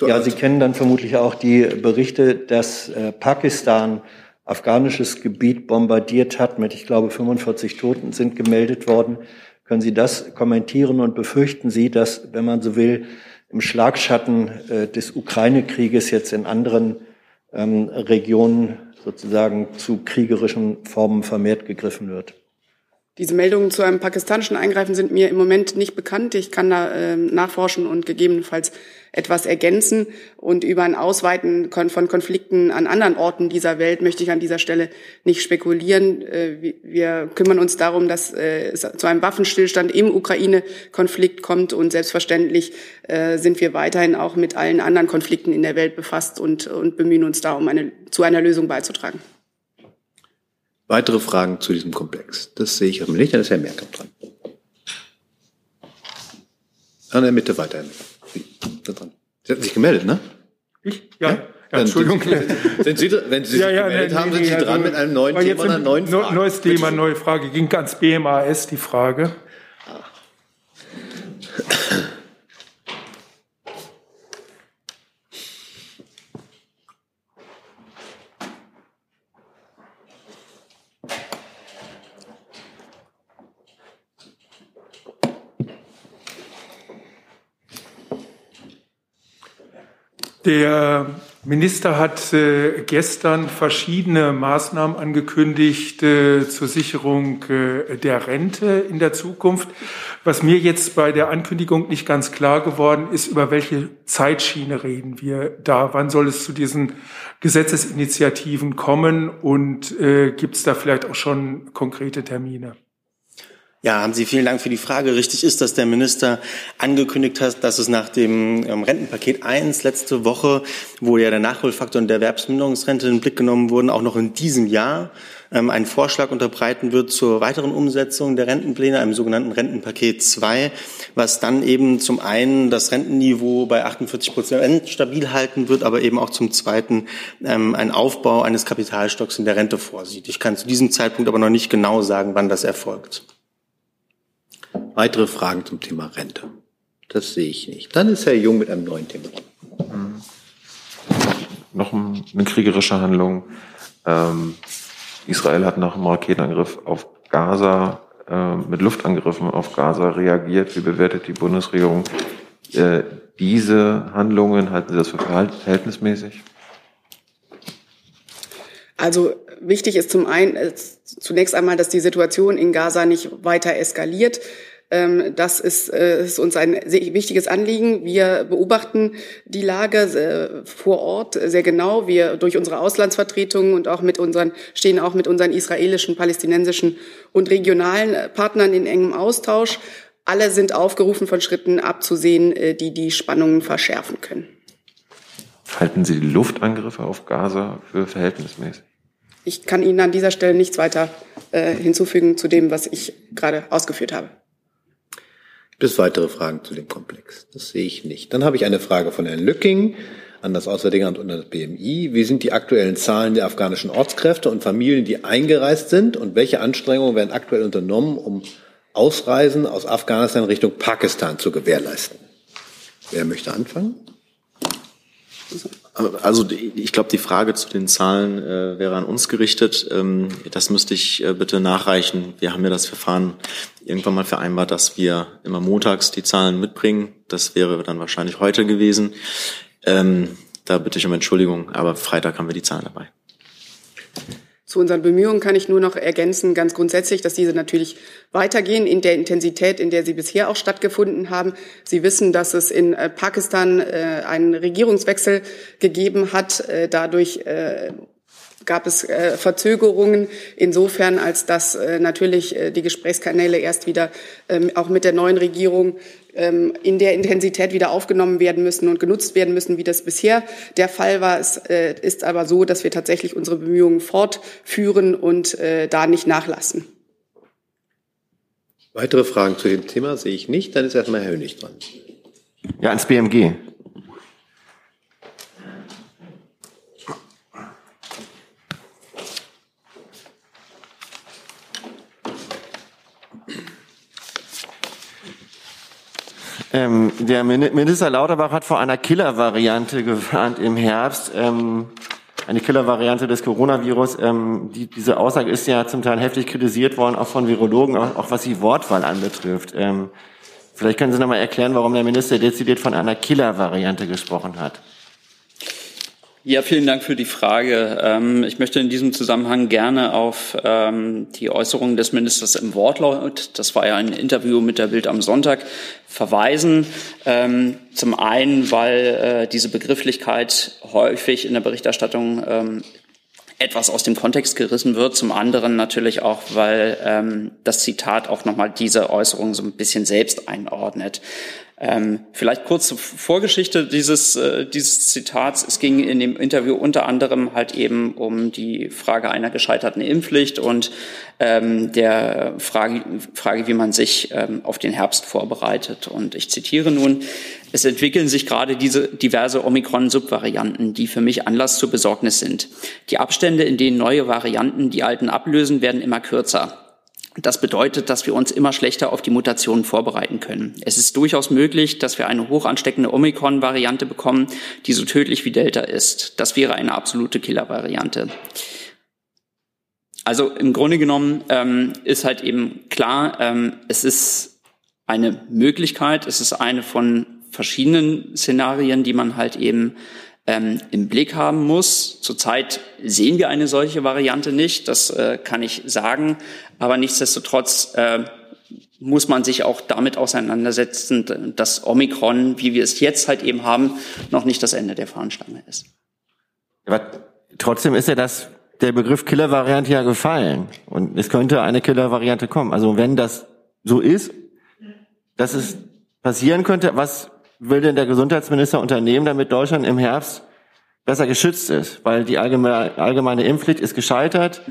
ja, Sie kennen dann vermutlich auch die Berichte, dass äh, Pakistan afghanisches Gebiet bombardiert hat mit, ich glaube, 45 Toten sind gemeldet worden. Können Sie das kommentieren und befürchten Sie, dass, wenn man so will, im Schlagschatten äh, des Ukraine-Krieges jetzt in anderen ähm, Regionen sozusagen zu kriegerischen Formen vermehrt gegriffen wird? Diese Meldungen zu einem pakistanischen Eingreifen sind mir im Moment nicht bekannt. Ich kann da äh, nachforschen und gegebenenfalls etwas ergänzen. Und über ein Ausweiten von Konflikten an anderen Orten dieser Welt möchte ich an dieser Stelle nicht spekulieren. Äh, wir kümmern uns darum, dass äh, es zu einem Waffenstillstand im Ukraine-Konflikt kommt. Und selbstverständlich äh, sind wir weiterhin auch mit allen anderen Konflikten in der Welt befasst und, und bemühen uns da, um eine, zu einer Lösung beizutragen. Weitere Fragen zu diesem Komplex? Das sehe ich aber nicht, dann ist Herr Merkamp dran. An der Mitte weiter. Sie, Sie hatten sich gemeldet, ne? Ich? Ja. ja? Ja, Entschuldigung. Sind Sie, wenn Sie sich ja, ja, gemeldet nee, haben, sind Sie nee, dran also, mit einem neuen Thema, einer neuen Frage. Neues Thema, neue Frage. Ging ganz BMAS die Frage. Der Minister hat äh, gestern verschiedene Maßnahmen angekündigt äh, zur Sicherung äh, der Rente in der Zukunft. Was mir jetzt bei der Ankündigung nicht ganz klar geworden ist, über welche Zeitschiene reden wir da? Wann soll es zu diesen Gesetzesinitiativen kommen und gibt es da vielleicht auch schon konkrete Termine? Ja, haben Sie vielen Dank für die Frage. Richtig ist, dass der Minister angekündigt hat, dass es nach dem ähm, Rentenpaket 1 letzte Woche, wo ja der Nachholfaktor und der Erwerbsminderungsrente in den Blick genommen wurden, auch noch in diesem Jahr ähm, einen Vorschlag unterbreiten wird zur weiteren Umsetzung der Rentenpläne, einem sogenannten Rentenpaket 2, was dann eben zum einen das Rentenniveau bei 48 Prozent stabil halten wird, aber eben auch zum zweiten ähm, einen Aufbau eines Kapitalstocks in der Rente vorsieht. Ich kann zu diesem Zeitpunkt aber noch nicht genau sagen, wann das erfolgt. Weitere Fragen zum Thema Rente? Das sehe ich nicht. Dann ist Herr Jung mit einem neuen Thema. Mhm. Noch eine kriegerische Handlung. Ähm, Israel hat nach dem Raketenangriff auf Gaza äh, mit Luftangriffen auf Gaza reagiert. Wie bewertet die Bundesregierung äh, diese Handlungen? Halten Sie das für verhältnismäßig? Also wichtig ist zum einen äh, zunächst einmal, dass die Situation in Gaza nicht weiter eskaliert. Ähm, das ist, äh, ist uns ein sehr wichtiges Anliegen. Wir beobachten die Lage äh, vor Ort sehr genau. Wir durch unsere Auslandsvertretungen und auch mit unseren, stehen auch mit unseren israelischen, palästinensischen und regionalen Partnern in engem Austausch. Alle sind aufgerufen, von Schritten abzusehen, äh, die die Spannungen verschärfen können. Halten Sie die Luftangriffe auf Gaza für verhältnismäßig? Ich kann Ihnen an dieser Stelle nichts weiter äh, hinzufügen zu dem, was ich gerade ausgeführt habe. Es weitere Fragen zu dem Komplex? Das sehe ich nicht. Dann habe ich eine Frage von Herrn Lücking an das Auswärtige Amt und an das BMI. Wie sind die aktuellen Zahlen der afghanischen Ortskräfte und Familien, die eingereist sind? Und welche Anstrengungen werden aktuell unternommen, um Ausreisen aus Afghanistan Richtung Pakistan zu gewährleisten? Wer möchte anfangen? Also ich glaube, die Frage zu den Zahlen äh, wäre an uns gerichtet. Ähm, das müsste ich äh, bitte nachreichen. Wir haben ja das Verfahren irgendwann mal vereinbart, dass wir immer montags die Zahlen mitbringen. Das wäre dann wahrscheinlich heute gewesen. Ähm, da bitte ich um Entschuldigung, aber Freitag haben wir die Zahlen dabei. Zu unseren Bemühungen kann ich nur noch ergänzen, ganz grundsätzlich, dass diese natürlich weitergehen in der Intensität, in der sie bisher auch stattgefunden haben. Sie wissen, dass es in äh, Pakistan äh, einen Regierungswechsel gegeben hat. Äh, dadurch gab es äh, Verzögerungen insofern, als dass äh, natürlich äh, die Gesprächskanäle erst wieder ähm, auch mit der neuen Regierung ähm, in der Intensität wieder aufgenommen werden müssen und genutzt werden müssen, wie das bisher der Fall war. Es äh, ist aber so, dass wir tatsächlich unsere Bemühungen fortführen und äh, da nicht nachlassen. Weitere Fragen zu dem Thema sehe ich nicht. Dann ist erstmal Herr Hönig dran. Ja, ans BMG. Ähm, der Minister Lauterbach hat vor einer Killer-Variante gewarnt im Herbst. Ähm, eine Killer-Variante des Coronavirus. Ähm, die, diese Aussage ist ja zum Teil heftig kritisiert worden, auch von Virologen, auch, auch was die Wortwahl anbetrifft. Ähm, vielleicht können Sie noch mal erklären, warum der Minister dezidiert von einer Killer-Variante gesprochen hat. Ja, vielen Dank für die Frage. Ähm, ich möchte in diesem Zusammenhang gerne auf ähm, die Äußerungen des Ministers im Wortlaut, das war ja ein Interview mit der Bild am Sonntag, verweisen. Ähm, zum einen, weil äh, diese Begrifflichkeit häufig in der Berichterstattung etwas aus dem Kontext gerissen wird. Zum anderen natürlich auch, weil das Zitat auch nochmal diese Äußerung so ein bisschen selbst einordnet. Ähm, vielleicht kurz zur Vorgeschichte dieses, äh, dieses Zitats. Es ging in dem Interview unter anderem halt eben um die Frage einer gescheiterten Impfpflicht und ähm, der Frage, Frage, wie man sich ähm, auf den Herbst vorbereitet. Und ich zitiere nun, es entwickeln sich gerade diese diverse Omikron-Subvarianten, die für mich Anlass zur Besorgnis sind. Die Abstände, in denen neue Varianten die alten ablösen, werden immer kürzer. Das bedeutet, dass wir uns immer schlechter auf die Mutationen vorbereiten können. Es ist durchaus möglich, dass wir eine hoch ansteckende Omikron-Variante bekommen, die so tödlich wie Delta ist. Das wäre eine absolute Killer-Variante. Also im Grunde genommen ähm, ist halt eben klar, ähm, es ist eine Möglichkeit, es ist eine von verschiedenen Szenarien, die man halt eben ähm, im Blick haben muss. Zurzeit sehen wir eine solche Variante nicht, das äh, kann ich sagen. Aber nichtsdestotrotz äh, muss man sich auch damit auseinandersetzen, dass Omikron, wie wir es jetzt halt eben haben, noch nicht das Ende der Fahnenstange ist. Aber trotzdem ist ja das der Begriff Killer-Variante ja gefallen. Und es könnte eine Killer-Variante kommen. Also wenn das so ist, dass es passieren könnte, was will denn der Gesundheitsminister unternehmen, damit Deutschland im Herbst besser geschützt ist? Weil die allgemeine, allgemeine Impfpflicht ist gescheitert.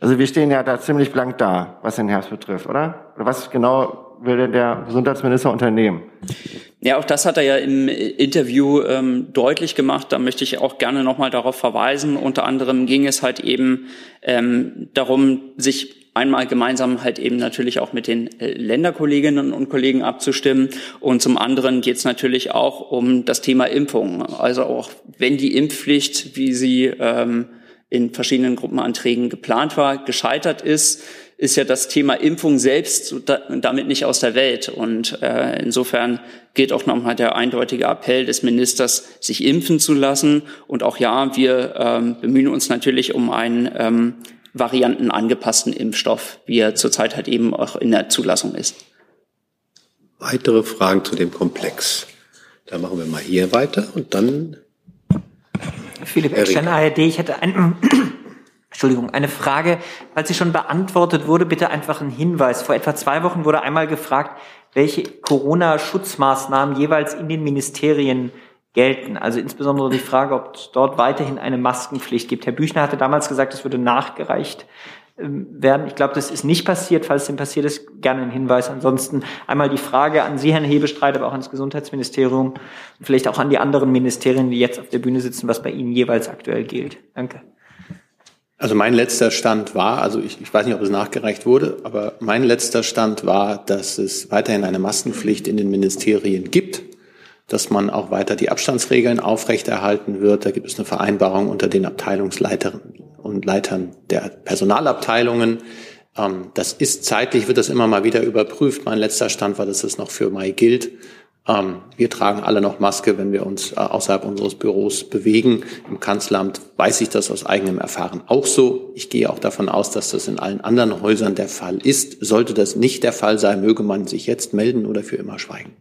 Also wir stehen ja da ziemlich blank da, was den Herbst betrifft, oder? Oder was genau will denn der Gesundheitsminister unternehmen? Ja, auch das hat er ja im Interview ähm, deutlich gemacht. Da möchte ich auch gerne nochmal darauf verweisen. Unter anderem ging es halt eben ähm, darum, sich einmal gemeinsam halt eben natürlich auch mit den äh, Länderkolleginnen und Kollegen abzustimmen. Und zum anderen geht es natürlich auch um das Thema Impfung. Also auch wenn die Impfpflicht, wie sie ähm, in verschiedenen Gruppenanträgen geplant war, gescheitert ist, ist ja das Thema Impfung selbst damit nicht aus der Welt. Und äh, insofern geht auch nochmal der eindeutige Appell des Ministers, sich impfen zu lassen. Und auch ja, wir ähm, bemühen uns natürlich um einen ähm, variantenangepassten Impfstoff, wie er zurzeit halt eben auch in der Zulassung ist. weitere Fragen zu dem Komplex? Da machen wir mal hier weiter und dann. Philipp Eckstein, ARD. Ich hätte ein, Entschuldigung, eine Frage, falls sie schon beantwortet wurde, bitte einfach ein Hinweis. Vor etwa zwei Wochen wurde einmal gefragt, welche Corona-Schutzmaßnahmen jeweils in den Ministerien gelten. Also insbesondere die Frage, ob es dort weiterhin eine Maskenpflicht gibt. Herr Büchner hatte damals gesagt, es würde nachgereicht ähm, werden. Ich glaube, das ist nicht passiert. Falls dem passiert ist, gerne ein Hinweis. Ansonsten einmal die Frage an Sie, Herrn Hebestreit, aber auch ans Gesundheitsministerium und vielleicht auch an die anderen Ministerien, die jetzt auf der Bühne sitzen, was bei Ihnen jeweils aktuell gilt. Danke. Also mein letzter Stand war, also ich, ich weiß nicht, ob es nachgereicht wurde, aber mein letzter Stand war, dass es weiterhin eine Maskenpflicht in den Ministerien gibt, dass man auch weiter die Abstandsregeln aufrechterhalten wird. Da gibt es eine Vereinbarung unter den Abteilungsleitern und Leitern der Personalabteilungen. Ähm, das ist zeitlich, wird das immer mal wieder überprüft. Mein letzter Stand war, dass es noch für Mai gilt. Ähm, wir tragen alle noch Maske, wenn wir uns äh, außerhalb unseres Büros bewegen. Im Kanzleramt weiß ich das aus eigenem Erfahren auch so. Ich gehe auch davon aus, dass das in allen anderen Häusern der Fall ist. Sollte das nicht der Fall sein, möge man sich jetzt melden oder für immer schweigen.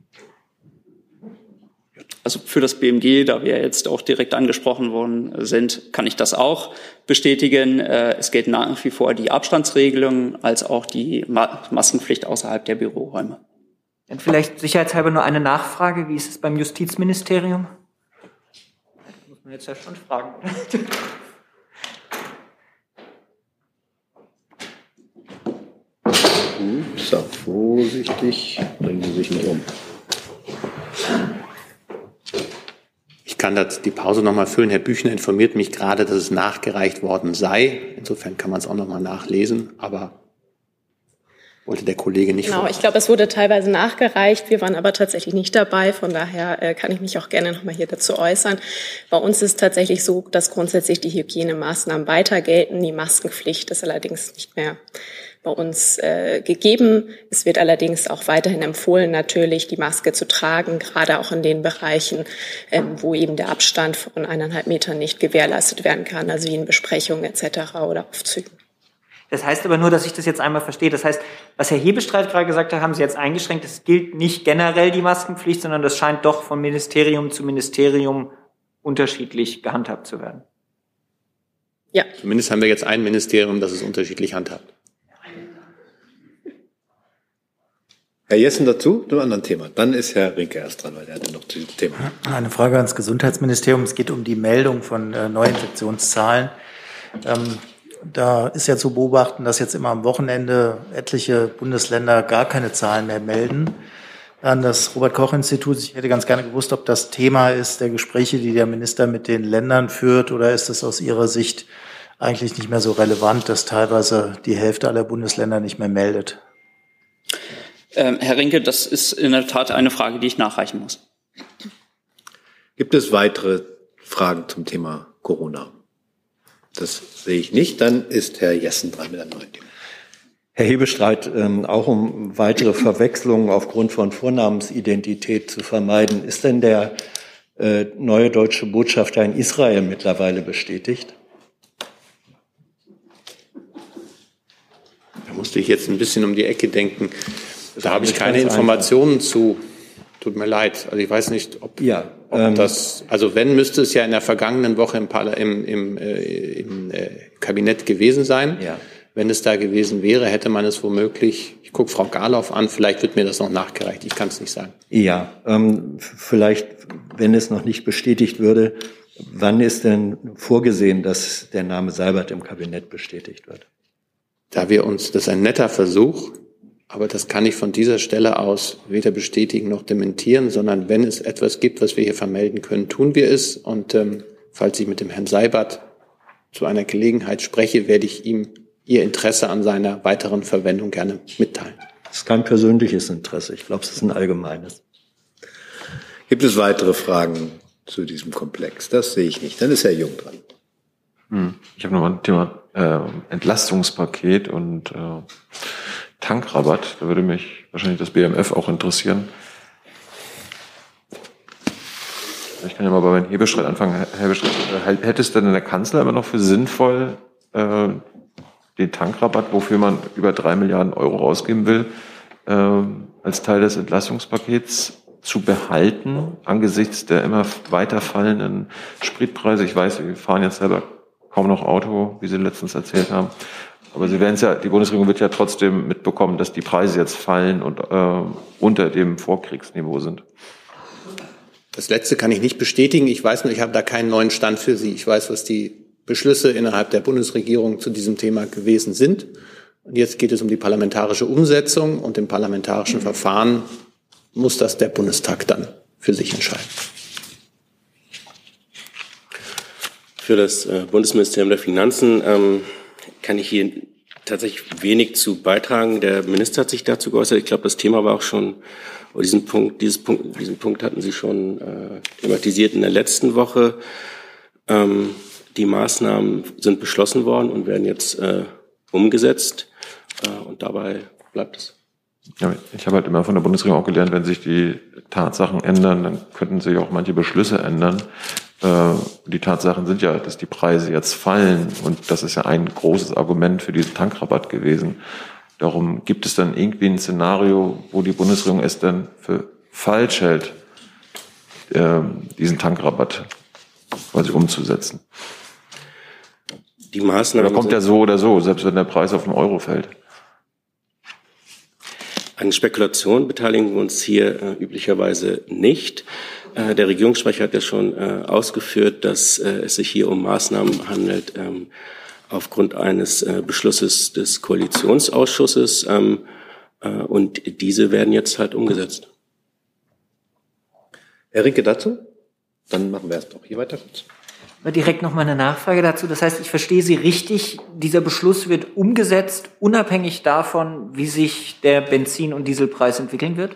Also für das BMG, da wir jetzt auch direkt angesprochen worden sind, kann ich das auch bestätigen. Äh, es gelten nach wie vor die Abstandsregelungen als auch die Maskenpflicht außerhalb der Büroräume. Dann vielleicht sicherheitshalber nur eine Nachfrage. Wie ist es beim Justizministerium? Das muss man jetzt ja schon fragen. So, vorsichtig, bringen Sie sich nicht um. Kann das, die Pause nochmal füllen. Herr Büchner informiert mich gerade, dass es nachgereicht worden sei. Insofern kann man es auch nochmal nachlesen. Aber wollte der Kollege nicht. Genau, vor. ich glaube, es wurde teilweise nachgereicht. Wir waren aber tatsächlich nicht dabei. Von daher äh, kann ich mich auch gerne nochmal hier dazu äußern. Bei uns ist tatsächlich so, dass grundsätzlich die Hygienemaßnahmen weiter gelten. Die Maskenpflicht ist allerdings nicht mehr bei uns äh, gegeben. Es wird allerdings auch weiterhin empfohlen, natürlich die Maske zu tragen, gerade auch in den Bereichen, ähm, wo eben der Abstand von eineinhalb Metern nicht gewährleistet werden kann, also wie in Besprechungen etc. oder Aufzügen. Das heißt aber nur, dass ich das jetzt einmal verstehe. Das heißt, was Herr Hebestreit gerade gesagt hat, haben Sie jetzt eingeschränkt. Es gilt nicht generell die Maskenpflicht, sondern das scheint doch von Ministerium zu Ministerium unterschiedlich gehandhabt zu werden. Ja. Zumindest haben wir jetzt ein Ministerium, das es unterschiedlich handhabt. Herr Jessen dazu, zu einem anderen Thema. Dann ist Herr Rinke erst dran, weil er hatte noch zu diesem Thema. Eine Frage ans Gesundheitsministerium. Es geht um die Meldung von äh, Neuinfektionszahlen. Ähm, da ist ja zu beobachten, dass jetzt immer am Wochenende etliche Bundesländer gar keine Zahlen mehr melden. An das Robert-Koch-Institut, ich hätte ganz gerne gewusst, ob das Thema ist der Gespräche, die der Minister mit den Ländern führt, oder ist es aus Ihrer Sicht eigentlich nicht mehr so relevant, dass teilweise die Hälfte aller Bundesländer nicht mehr meldet? Ähm, Herr Rinke, das ist in der Tat eine Frage, die ich nachreichen muss. Gibt es weitere Fragen zum Thema Corona? Das sehe ich nicht. Dann ist Herr Jessen dran mit einem neuen Thema. Herr Hebestreit, ähm, auch um weitere Verwechslungen aufgrund von Vornamensidentität zu vermeiden, ist denn der äh, neue deutsche Botschafter in Israel mittlerweile bestätigt? Da musste ich jetzt ein bisschen um die Ecke denken. Da habe ich keine Informationen einfach. zu. Tut mir leid. Also ich weiß nicht, ob, ja, ob ähm, das, also wenn, müsste es ja in der vergangenen Woche im, im, im, äh, im äh, Kabinett gewesen sein. Ja. Wenn es da gewesen wäre, hätte man es womöglich, ich gucke Frau Garloff an, vielleicht wird mir das noch nachgereicht, ich kann es nicht sagen. Ja, ähm, vielleicht, wenn es noch nicht bestätigt würde, wann ist denn vorgesehen, dass der Name Seibert im Kabinett bestätigt wird? Da wir uns, das ist ein netter Versuch, aber das kann ich von dieser Stelle aus weder bestätigen noch dementieren, sondern wenn es etwas gibt, was wir hier vermelden können, tun wir es. Und ähm, falls ich mit dem Herrn Seibert zu einer Gelegenheit spreche, werde ich ihm Ihr Interesse an seiner weiteren Verwendung gerne mitteilen. Das ist kein persönliches Interesse. Ich glaube, es ist ein allgemeines. Gibt es weitere Fragen zu diesem Komplex? Das sehe ich nicht. Dann ist Herr Jung dran. Hm. Ich habe noch ein Thema äh, Entlastungspaket und äh, Tankrabatt. Da würde mich wahrscheinlich das BMF auch interessieren. Ich kann ja mal bei meinem Hebestreit anfangen. Herr Hebestreit, hättest du denn der Kanzler immer noch für sinnvoll, äh, den Tankrabatt, wofür man über drei Milliarden Euro ausgeben will, äh, als Teil des Entlastungspakets zu behalten angesichts der immer weiter fallenden Spritpreise? Ich weiß, wir fahren jetzt selber kaum noch Auto, wie Sie letztens erzählt haben. Aber Sie werden es ja, die Bundesregierung wird ja trotzdem mitbekommen, dass die Preise jetzt fallen und äh, unter dem Vorkriegsniveau sind. Das letzte kann ich nicht bestätigen. Ich weiß nur, ich habe da keinen neuen Stand für Sie. Ich weiß, was die Beschlüsse innerhalb der Bundesregierung zu diesem Thema gewesen sind. Und jetzt geht es um die parlamentarische Umsetzung und im parlamentarischen Verfahren muss das der Bundestag dann für sich entscheiden. Für das äh, Bundesministerium der Finanzen ähm, kann ich hier tatsächlich wenig zu beitragen. Der Minister hat sich dazu geäußert. Ich glaube, das Thema war auch schon, diesen Punkt, dieses Punkt, diesen Punkt hatten Sie schon äh, thematisiert in der letzten Woche. Ähm, die Maßnahmen sind beschlossen worden und werden jetzt äh, umgesetzt. Äh, und dabei bleibt es. Ja, ich habe halt immer von der Bundesregierung auch gelernt, wenn sich die Tatsachen ändern, dann könnten sich auch manche Beschlüsse ändern. Äh, die Tatsachen sind ja, dass die Preise jetzt fallen und das ist ja ein großes Argument für diesen Tankrabatt gewesen. Darum gibt es dann irgendwie ein Szenario, wo die Bundesregierung es dann für falsch hält, äh, diesen Tankrabatt quasi umzusetzen. Die Maßnahmen. Da kommt ja so oder so, selbst wenn der Preis auf einen Euro fällt. An Spekulation beteiligen wir uns hier äh, üblicherweise nicht. Äh, der Regierungssprecher hat ja schon äh, ausgeführt, dass äh, es sich hier um Maßnahmen handelt ähm, aufgrund eines Beschlusses des Koalitionsausschusses. Ähm, äh, und diese werden jetzt halt umgesetzt. Herr Rinke dazu? Dann machen wir erst noch hier weiter kurz. Direkt noch mal eine Nachfrage dazu. Das heißt, ich verstehe Sie richtig, dieser Beschluss wird umgesetzt, unabhängig davon, wie sich der Benzin- und Dieselpreis entwickeln wird?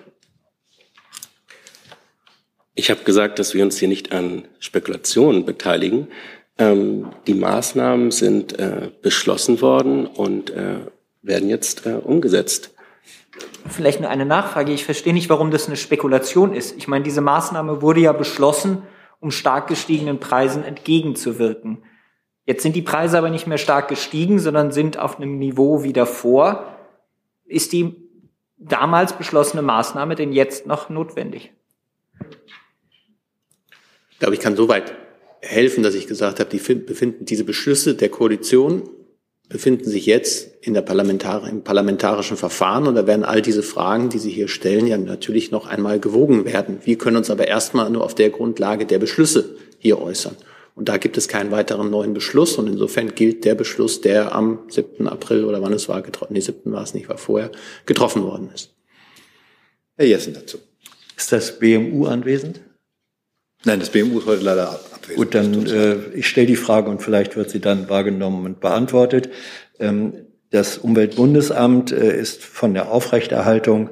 Ich habe gesagt, dass wir uns hier nicht an Spekulationen beteiligen. Ähm, die Maßnahmen sind äh, beschlossen worden und äh, werden jetzt äh, umgesetzt. Vielleicht nur eine Nachfrage. Ich verstehe nicht, warum das eine Spekulation ist. Ich meine, diese Maßnahme wurde ja beschlossen um stark gestiegenen Preisen entgegenzuwirken. Jetzt sind die Preise aber nicht mehr stark gestiegen, sondern sind auf einem Niveau wie davor. Ist die damals beschlossene Maßnahme denn jetzt noch notwendig? Ich glaube, ich kann soweit helfen, dass ich gesagt habe, die befinden diese Beschlüsse der Koalition befinden sich jetzt in der Parlamentar im parlamentarischen Verfahren und da werden all diese Fragen, die Sie hier stellen, ja natürlich noch einmal gewogen werden. Wir können uns aber erstmal nur auf der Grundlage der Beschlüsse hier äußern. Und da gibt es keinen weiteren neuen Beschluss und insofern gilt der Beschluss, der am 7. April oder wann es war, getroffen, nee, 7. war es nicht, war vorher, getroffen worden ist. Herr Jessen dazu. Ist das BMU anwesend? Nein, das BMU ist heute leider abwesend. Gut, dann äh, ich stelle die Frage und vielleicht wird sie dann wahrgenommen und beantwortet. Ähm, das Umweltbundesamt äh, ist von der Aufrechterhaltung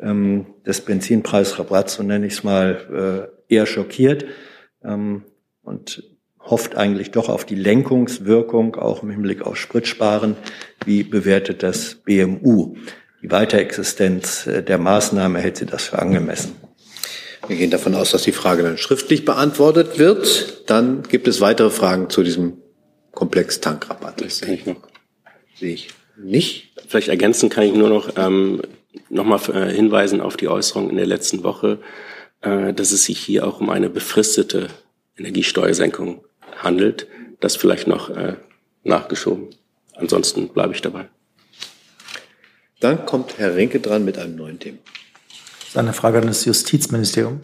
ähm, des Benzinpreisrabatts, so nenne ich es mal, äh, eher schockiert ähm, und hofft eigentlich doch auf die Lenkungswirkung, auch im Hinblick auf Spritsparen. Wie bewertet das BMU? Die Weiterexistenz äh, der Maßnahme hält sie das für angemessen? Wir gehen davon aus, dass die Frage dann schriftlich beantwortet wird. Dann gibt es weitere Fragen zu diesem Komplex Tankrabatt. Das kann ich noch. Sehe ich nicht. Vielleicht ergänzen kann ich nur noch ähm, nochmal äh, hinweisen auf die Äußerung in der letzten Woche, äh, dass es sich hier auch um eine befristete Energiesteuersenkung handelt. Das vielleicht noch äh, nachgeschoben. Ansonsten bleibe ich dabei. Dann kommt Herr Rinke dran mit einem neuen Thema. Das ist eine Frage an das Justizministerium.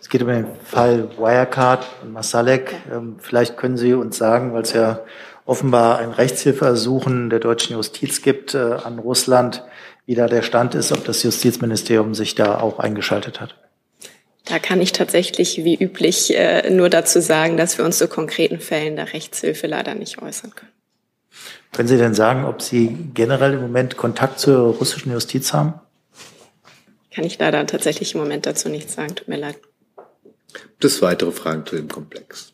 Es geht um den Fall Wirecard und Masalek. Ähm, vielleicht können Sie uns sagen, weil es ja offenbar ein Rechtshilfeersuchen der deutschen Justiz gibt äh, an Russland, wie da der Stand ist, ob das Justizministerium sich da auch eingeschaltet hat. Da kann ich tatsächlich wie üblich äh, nur dazu sagen, dass wir uns zu konkreten Fällen der Rechtshilfe leider nicht äußern können. Können Sie denn sagen, ob Sie generell im Moment Kontakt zur russischen Justiz haben? Kann ich leider tatsächlich im Moment dazu nichts sagen. Tut mir leid. Gibt es weitere Fragen zu dem Komplex?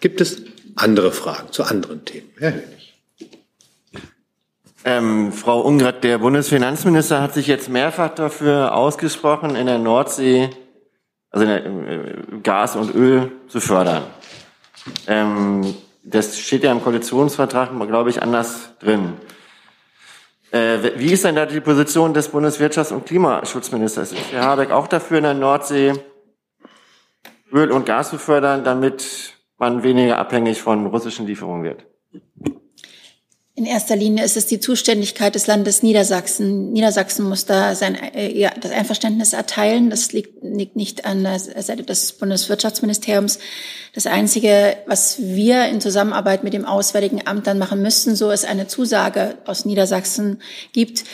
Gibt es andere Fragen zu anderen Themen? Herr Hönig. Ähm, Frau Ungrath, der Bundesfinanzminister hat sich jetzt mehrfach dafür ausgesprochen, in der Nordsee, also in der, äh, Gas und Öl zu fördern. Ähm, das steht ja im Koalitionsvertrag, glaube ich, anders drin. Äh, wie ist denn da die Position des Bundeswirtschafts- und Klimaschutzministers? Ist Herr Habeck auch dafür, in der Nordsee Öl und Gas zu fördern, damit man weniger abhängig von russischen Lieferungen wird? In erster Linie ist es die Zuständigkeit des Landes Niedersachsen. Niedersachsen muss da sein, äh, ja, das Einverständnis erteilen. Das liegt, liegt nicht an der Seite des Bundeswirtschaftsministeriums. Das Einzige, was wir in Zusammenarbeit mit dem Auswärtigen Amt dann machen müssen, so es eine Zusage aus Niedersachsen gibt,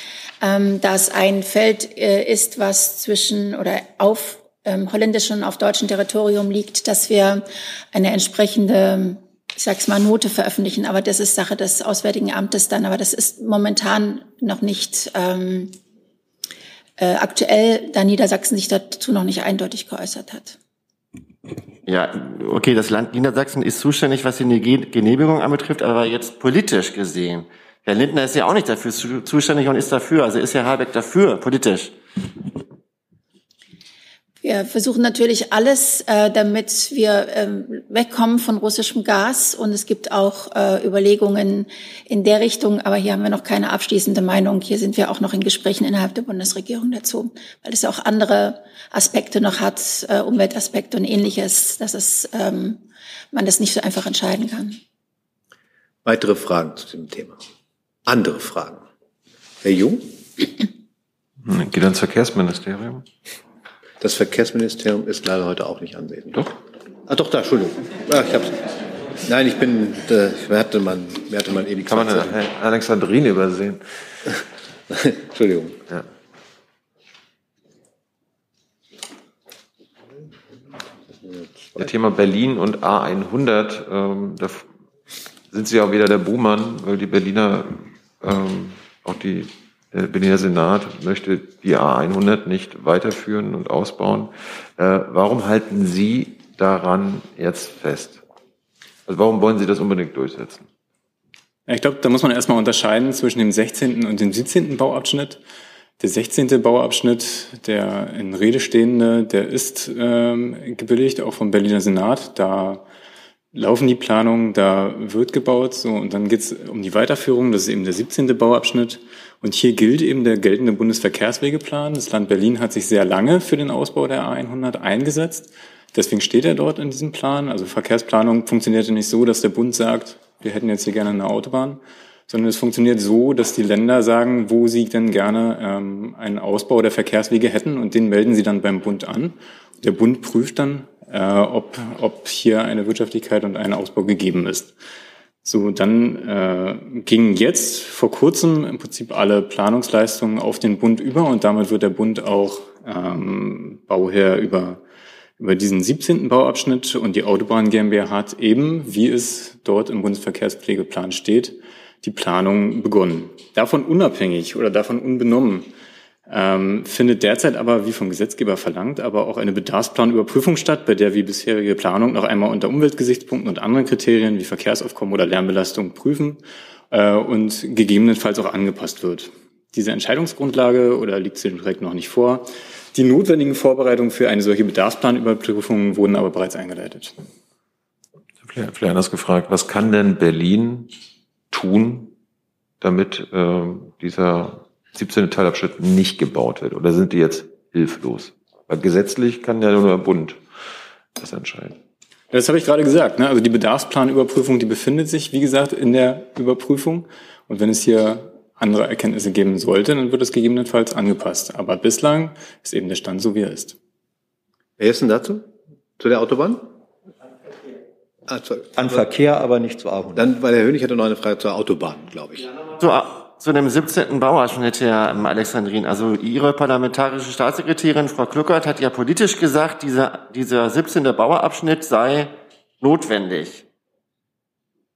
ähm, dass ein Feld äh, ist, was zwischen oder auf ähm, holländischem und auf deutschem Territorium liegt, dass wir eine entsprechende ich sag's mal, Note veröffentlichen, aber das ist Sache des Auswärtigen Amtes dann. Aber das ist momentan noch nicht ähm, äh, aktuell, da Niedersachsen sich dazu noch nicht eindeutig geäußert hat. Ja, okay, das Land Niedersachsen ist zuständig, was die Genehmigung anbetrifft, aber jetzt politisch gesehen. Herr Lindner ist ja auch nicht dafür zuständig und ist dafür. Also ist Herr Habeck dafür, politisch. Wir versuchen natürlich alles, äh, damit wir ähm, wegkommen von russischem Gas. Und es gibt auch äh, Überlegungen in der Richtung. Aber hier haben wir noch keine abschließende Meinung. Hier sind wir auch noch in Gesprächen innerhalb der Bundesregierung dazu, weil es auch andere Aspekte noch hat, äh, Umweltaspekte und ähnliches, dass es, ähm, man das nicht so einfach entscheiden kann. Weitere Fragen zu dem Thema? Andere Fragen? Herr Jung? Geht ans Verkehrsministerium. Das Verkehrsministerium ist leider heute auch nicht anwesend. Doch? Ah, doch, da, Entschuldigung. Ah, ich hab's. Nein, ich bin, äh, wer hatte man, wer hatte man eben Kann man eine Alexandrine übersehen? Entschuldigung. Ja. Das Thema Berlin und A100, ähm, da sind Sie auch wieder der Buhmann, weil die Berliner, ähm, auch die der Berliner Senat möchte die A100 nicht weiterführen und ausbauen. Äh, warum halten Sie daran jetzt fest? Also warum wollen Sie das unbedingt durchsetzen? Ich glaube, da muss man erstmal unterscheiden zwischen dem 16. und dem 17. Bauabschnitt. Der 16. Bauabschnitt, der in Rede stehende, der ist ähm, gebilligt, auch vom Berliner Senat. Da laufen die Planungen, da wird gebaut. So, und dann geht es um die Weiterführung, das ist eben der 17. Bauabschnitt. Und hier gilt eben der geltende Bundesverkehrswegeplan. Das Land Berlin hat sich sehr lange für den Ausbau der A100 eingesetzt. Deswegen steht er dort in diesem Plan. Also Verkehrsplanung funktionierte nicht so, dass der Bund sagt, wir hätten jetzt hier gerne eine Autobahn, sondern es funktioniert so, dass die Länder sagen, wo sie denn gerne ähm, einen Ausbau der Verkehrswege hätten und den melden sie dann beim Bund an. Der Bund prüft dann, äh, ob, ob hier eine Wirtschaftlichkeit und ein Ausbau gegeben ist. So, dann äh, gingen jetzt vor kurzem im Prinzip alle Planungsleistungen auf den Bund über und damit wird der Bund auch ähm, Bauherr über, über diesen 17. Bauabschnitt und die Autobahn GmbH hat eben, wie es dort im Bundesverkehrspflegeplan steht, die Planung begonnen. Davon unabhängig oder davon unbenommen ähm, findet derzeit aber, wie vom Gesetzgeber verlangt, aber auch eine Bedarfsplanüberprüfung statt, bei der wie bisherige Planung noch einmal unter Umweltgesichtspunkten und anderen Kriterien wie Verkehrsaufkommen oder Lärmbelastung prüfen äh, und gegebenenfalls auch angepasst wird. Diese Entscheidungsgrundlage oder liegt sie direkt noch nicht vor. Die notwendigen Vorbereitungen für eine solche Bedarfsplanüberprüfung wurden aber bereits eingeleitet. Vielleicht anders gefragt, was kann denn Berlin tun, damit äh, dieser 17. Teilabschnitt nicht gebaut wird? Oder sind die jetzt hilflos? Weil gesetzlich kann ja nur der Bund das entscheiden. Das habe ich gerade gesagt. Ne? Also die Bedarfsplanüberprüfung, die befindet sich, wie gesagt, in der Überprüfung. Und wenn es hier andere Erkenntnisse geben sollte, dann wird es gegebenenfalls angepasst. Aber bislang ist eben der Stand so, wie er ist. Wer ist denn dazu? Zu der Autobahn? Ah, An Verkehr, aber nicht zu A100. Dann, weil Herr Hönig hatte noch eine Frage zur Autobahn, glaube ich. Zu, zu dem 17. Bauabschnitt, Herr Alexandrin. Also Ihre parlamentarische Staatssekretärin, Frau Kluckert, hat ja politisch gesagt, dieser, dieser 17. Bauabschnitt sei notwendig.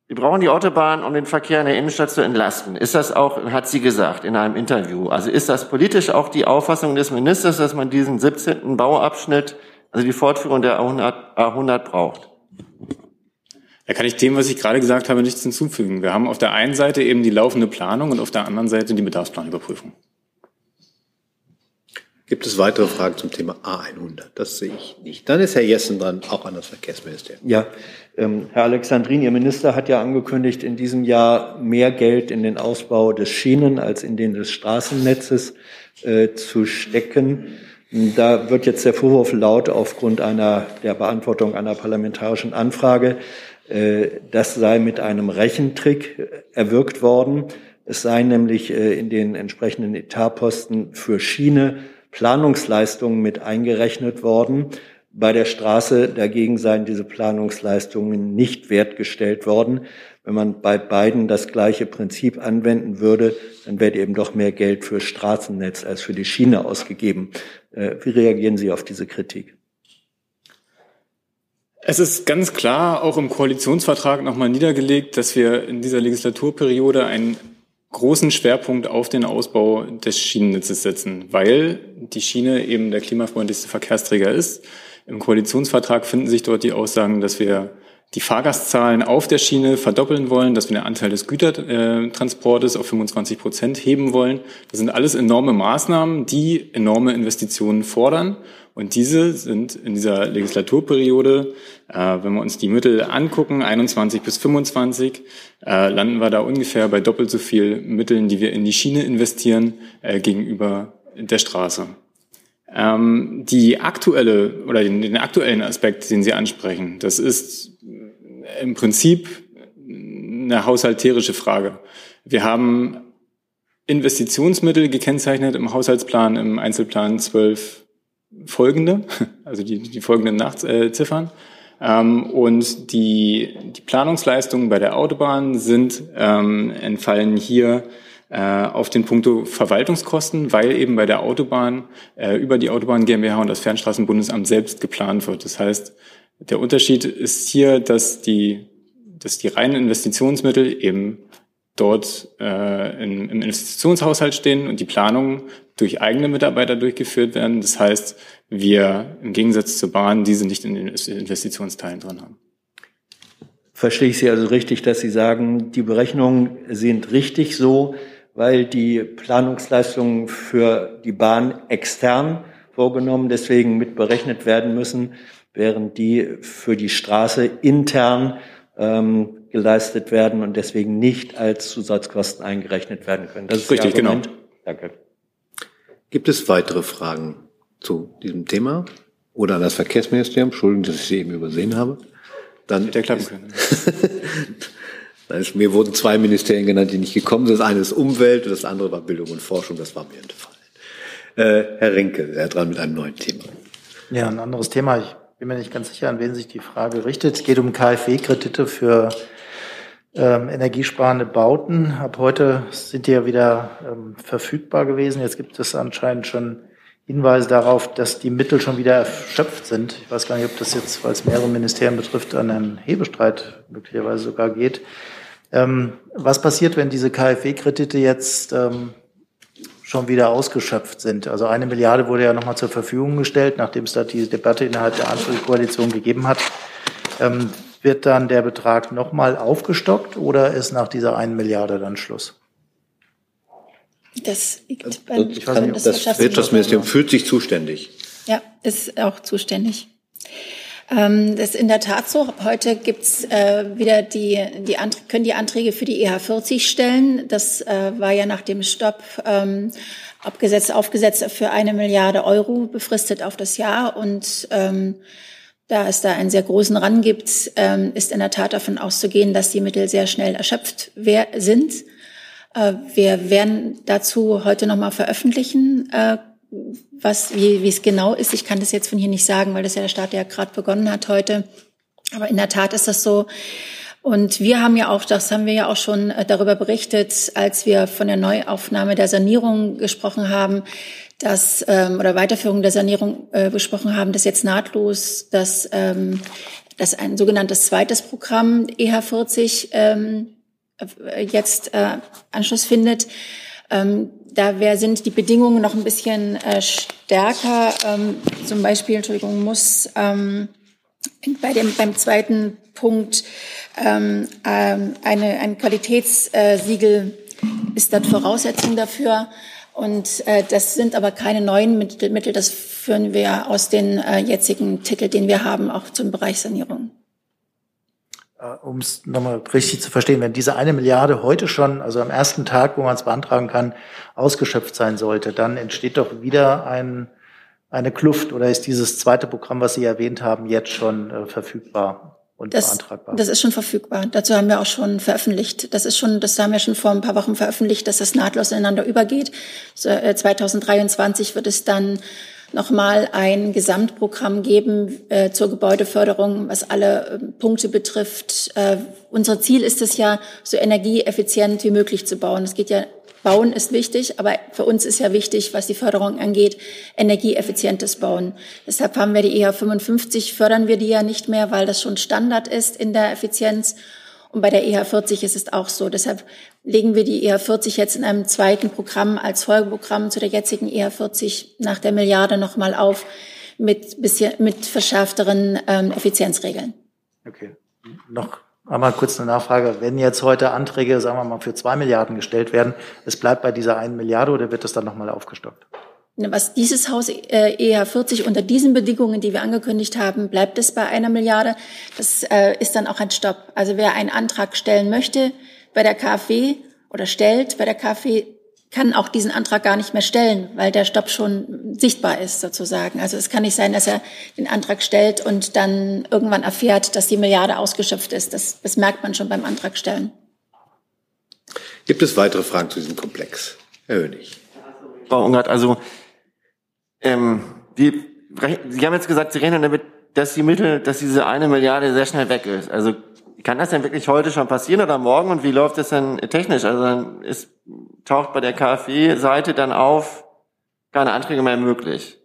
Wir brauchen die Autobahn, um den Verkehr in der Innenstadt zu entlasten. Ist das auch, hat sie gesagt in einem Interview, also ist das politisch auch die Auffassung des Ministers, dass man diesen 17. Bauabschnitt, also die Fortführung der A100, A100 braucht? Da kann ich dem, was ich gerade gesagt habe, nichts hinzufügen. Wir haben auf der einen Seite eben die laufende Planung und auf der anderen Seite die Bedarfsplanüberprüfung. Gibt es weitere Fragen zum Thema A100? Das sehe ich nicht. Dann ist Herr Jessen dran, auch an das Verkehrsministerium. Ja, ähm, Herr Alexandrin, Ihr Minister hat ja angekündigt, in diesem Jahr mehr Geld in den Ausbau des Schienen- als in den des Straßennetzes äh, zu stecken. Da wird jetzt der Vorwurf laut aufgrund einer der Beantwortung einer parlamentarischen Anfrage, äh, das sei mit einem Rechentrick erwirkt worden. Es sei nämlich äh, in den entsprechenden Etatposten für Schiene Planungsleistungen mit eingerechnet worden. Bei der Straße dagegen seien diese Planungsleistungen nicht wertgestellt worden. Wenn man bei beiden das gleiche Prinzip anwenden würde, dann wäre eben doch mehr Geld für Straßennetz als für die Schiene ausgegeben. Äh, wie reagieren Sie auf diese Kritik? Es ist ganz klar auch im Koalitionsvertrag nochmal niedergelegt, dass wir in dieser Legislaturperiode einen großen Schwerpunkt auf den Ausbau des Schienennetzes setzen, weil die Schiene eben der klimafreundlichste Verkehrsträger ist. Im Koalitionsvertrag finden sich dort die Aussagen, dass wir die Fahrgastzahlen auf der Schiene verdoppeln wollen, dass wir den Anteil des Gütertransportes auf 25 Prozent heben wollen. Das sind alles enorme Maßnahmen, die enorme Investitionen fordern. Und diese sind in dieser Legislaturperiode, äh, wenn wir uns die Mittel angucken, 21 bis 25, äh, landen wir da ungefähr bei doppelt so viel Mitteln, die wir in die Schiene investieren, äh, gegenüber der Straße. Ähm, die aktuelle oder den, den aktuellen Aspekt, den Sie ansprechen, das ist im Prinzip eine haushalterische Frage. Wir haben Investitionsmittel gekennzeichnet im Haushaltsplan, im Einzelplan 12 folgende, also die, die folgenden Nachtziffern. Ähm, und die, die Planungsleistungen bei der Autobahn sind ähm, entfallen hier äh, auf den Punkto Verwaltungskosten, weil eben bei der Autobahn äh, über die Autobahn GmbH und das Fernstraßenbundesamt selbst geplant wird. Das heißt, der Unterschied ist hier, dass die, dass die reinen Investitionsmittel eben dort äh, in, im Investitionshaushalt stehen und die Planungen durch eigene Mitarbeiter durchgeführt werden. Das heißt, wir im Gegensatz zur Bahn diese nicht in den Investitionsteilen drin haben. Verstehe ich Sie also richtig, dass Sie sagen, die Berechnungen sind richtig so, weil die Planungsleistungen für die Bahn extern vorgenommen, deswegen mit berechnet werden müssen, während die für die Straße intern ähm, geleistet werden und deswegen nicht als Zusatzkosten eingerechnet werden können. Das ist richtig, genau. Danke. Gibt es weitere Fragen zu diesem Thema oder an das Verkehrsministerium? Entschuldigung, dass ich Sie eben übersehen habe. Dann Hätte klappen können. Mir wurden zwei Ministerien genannt, die nicht gekommen sind. Das eine ist Umwelt und das andere war Bildung und Forschung. Das war mir entfallen. Äh, Herr Rinke, er dran mit einem neuen Thema. Ja, ein anderes Thema. Ich bin mir nicht ganz sicher, an wen sich die Frage richtet. Es geht um KfW-Kredite für ähm, energiesparende Bauten. Ab heute sind die ja wieder ähm, verfügbar gewesen. Jetzt gibt es anscheinend schon Hinweise darauf, dass die Mittel schon wieder erschöpft sind. Ich weiß gar nicht, ob das jetzt, weil es mehrere Ministerien betrifft, an einen Hebestreit möglicherweise sogar geht. Ähm, was passiert, wenn diese KfW-Kredite jetzt ähm, schon wieder ausgeschöpft sind. Also eine Milliarde wurde ja nochmal zur Verfügung gestellt, nachdem es da diese Debatte innerhalb der Ampelkoalition gegeben hat. Ähm, wird dann der Betrag nochmal aufgestockt oder ist nach dieser einen Milliarde dann Schluss? Das liegt beim das, kann, das Wirtschaftsministerium fühlt sich zuständig. Ja, ist auch zuständig. Ähm, das ist in der Tat so. Heute gibt's äh, wieder die, die Anträge, können die Anträge für die EH40 stellen. Das äh, war ja nach dem Stopp ähm, abgesetzt, aufgesetzt für eine Milliarde Euro, befristet auf das Jahr. Und ähm, da es da einen sehr großen Rang gibt, ähm, ist in der Tat davon auszugehen, dass die Mittel sehr schnell erschöpft sind. Äh, wir werden dazu heute nochmal veröffentlichen, äh, was, wie, wie es genau ist. Ich kann das jetzt von hier nicht sagen, weil das ja der Staat ja gerade begonnen hat heute. Aber in der Tat ist das so. Und wir haben ja auch, das haben wir ja auch schon äh, darüber berichtet, als wir von der Neuaufnahme der Sanierung gesprochen haben, dass ähm, oder Weiterführung der Sanierung äh, besprochen haben, dass jetzt nahtlos, dass, ähm, dass ein sogenanntes zweites Programm EH40 ähm, jetzt äh, Anschluss findet. Ähm, da wär, sind die Bedingungen noch ein bisschen äh, stärker. Ähm, zum Beispiel, Entschuldigung, muss ähm, bei dem, beim zweiten Punkt ähm, ähm, eine, ein Qualitätssiegel ist dort Voraussetzung dafür. Und äh, das sind aber keine neuen Mittel, das führen wir aus den äh, jetzigen Titeln, den wir haben, auch zum Bereich Sanierung. Äh, um es nochmal richtig zu verstehen, wenn diese eine Milliarde heute schon, also am ersten Tag, wo man es beantragen kann, ausgeschöpft sein sollte, dann entsteht doch wieder ein, eine Kluft oder ist dieses zweite Programm, was Sie erwähnt haben, jetzt schon äh, verfügbar? Und das, beantragbar. das ist schon verfügbar. Dazu haben wir auch schon veröffentlicht. Das ist schon, das haben wir schon vor ein paar Wochen veröffentlicht, dass das nahtlos ineinander übergeht. So, äh, 2023 wird es dann nochmal ein Gesamtprogramm geben äh, zur Gebäudeförderung, was alle äh, Punkte betrifft. Äh, unser Ziel ist es ja, so energieeffizient wie möglich zu bauen. Es geht ja Bauen ist wichtig, aber für uns ist ja wichtig, was die Förderung angeht, energieeffizientes Bauen. Deshalb haben wir die EH 55, fördern wir die ja nicht mehr, weil das schon Standard ist in der Effizienz. Und bei der EH 40 ist es auch so. Deshalb legen wir die EH 40 jetzt in einem zweiten Programm als Folgeprogramm zu der jetzigen EH 40 nach der Milliarde nochmal auf mit, bisschen, mit verschärfteren ähm, Effizienzregeln. Okay. Noch einmal kurz eine Nachfrage. Wenn jetzt heute Anträge, sagen wir mal, für zwei Milliarden gestellt werden, es bleibt bei dieser einen Milliarde oder wird das dann nochmal aufgestockt? Was dieses Haus äh, EH 40 unter diesen Bedingungen, die wir angekündigt haben, bleibt es bei einer Milliarde. Das äh, ist dann auch ein Stopp. Also wer einen Antrag stellen möchte bei der KfW oder stellt bei der KfW, kann auch diesen Antrag gar nicht mehr stellen, weil der Stopp schon sichtbar ist sozusagen. Also es kann nicht sein, dass er den Antrag stellt und dann irgendwann erfährt, dass die Milliarde ausgeschöpft ist. Das, das merkt man schon beim Antrag stellen. Gibt es weitere Fragen zu diesem Komplex? Herr Hönig. Frau Ungert, also ähm, die, Sie haben jetzt gesagt, Sie rechnen damit, dass die Mittel, dass diese eine Milliarde sehr schnell weg ist. Also kann das denn wirklich heute schon passieren oder morgen und wie läuft das denn technisch? Also dann ist, taucht bei der KfW-Seite dann auf, keine Anträge mehr möglich.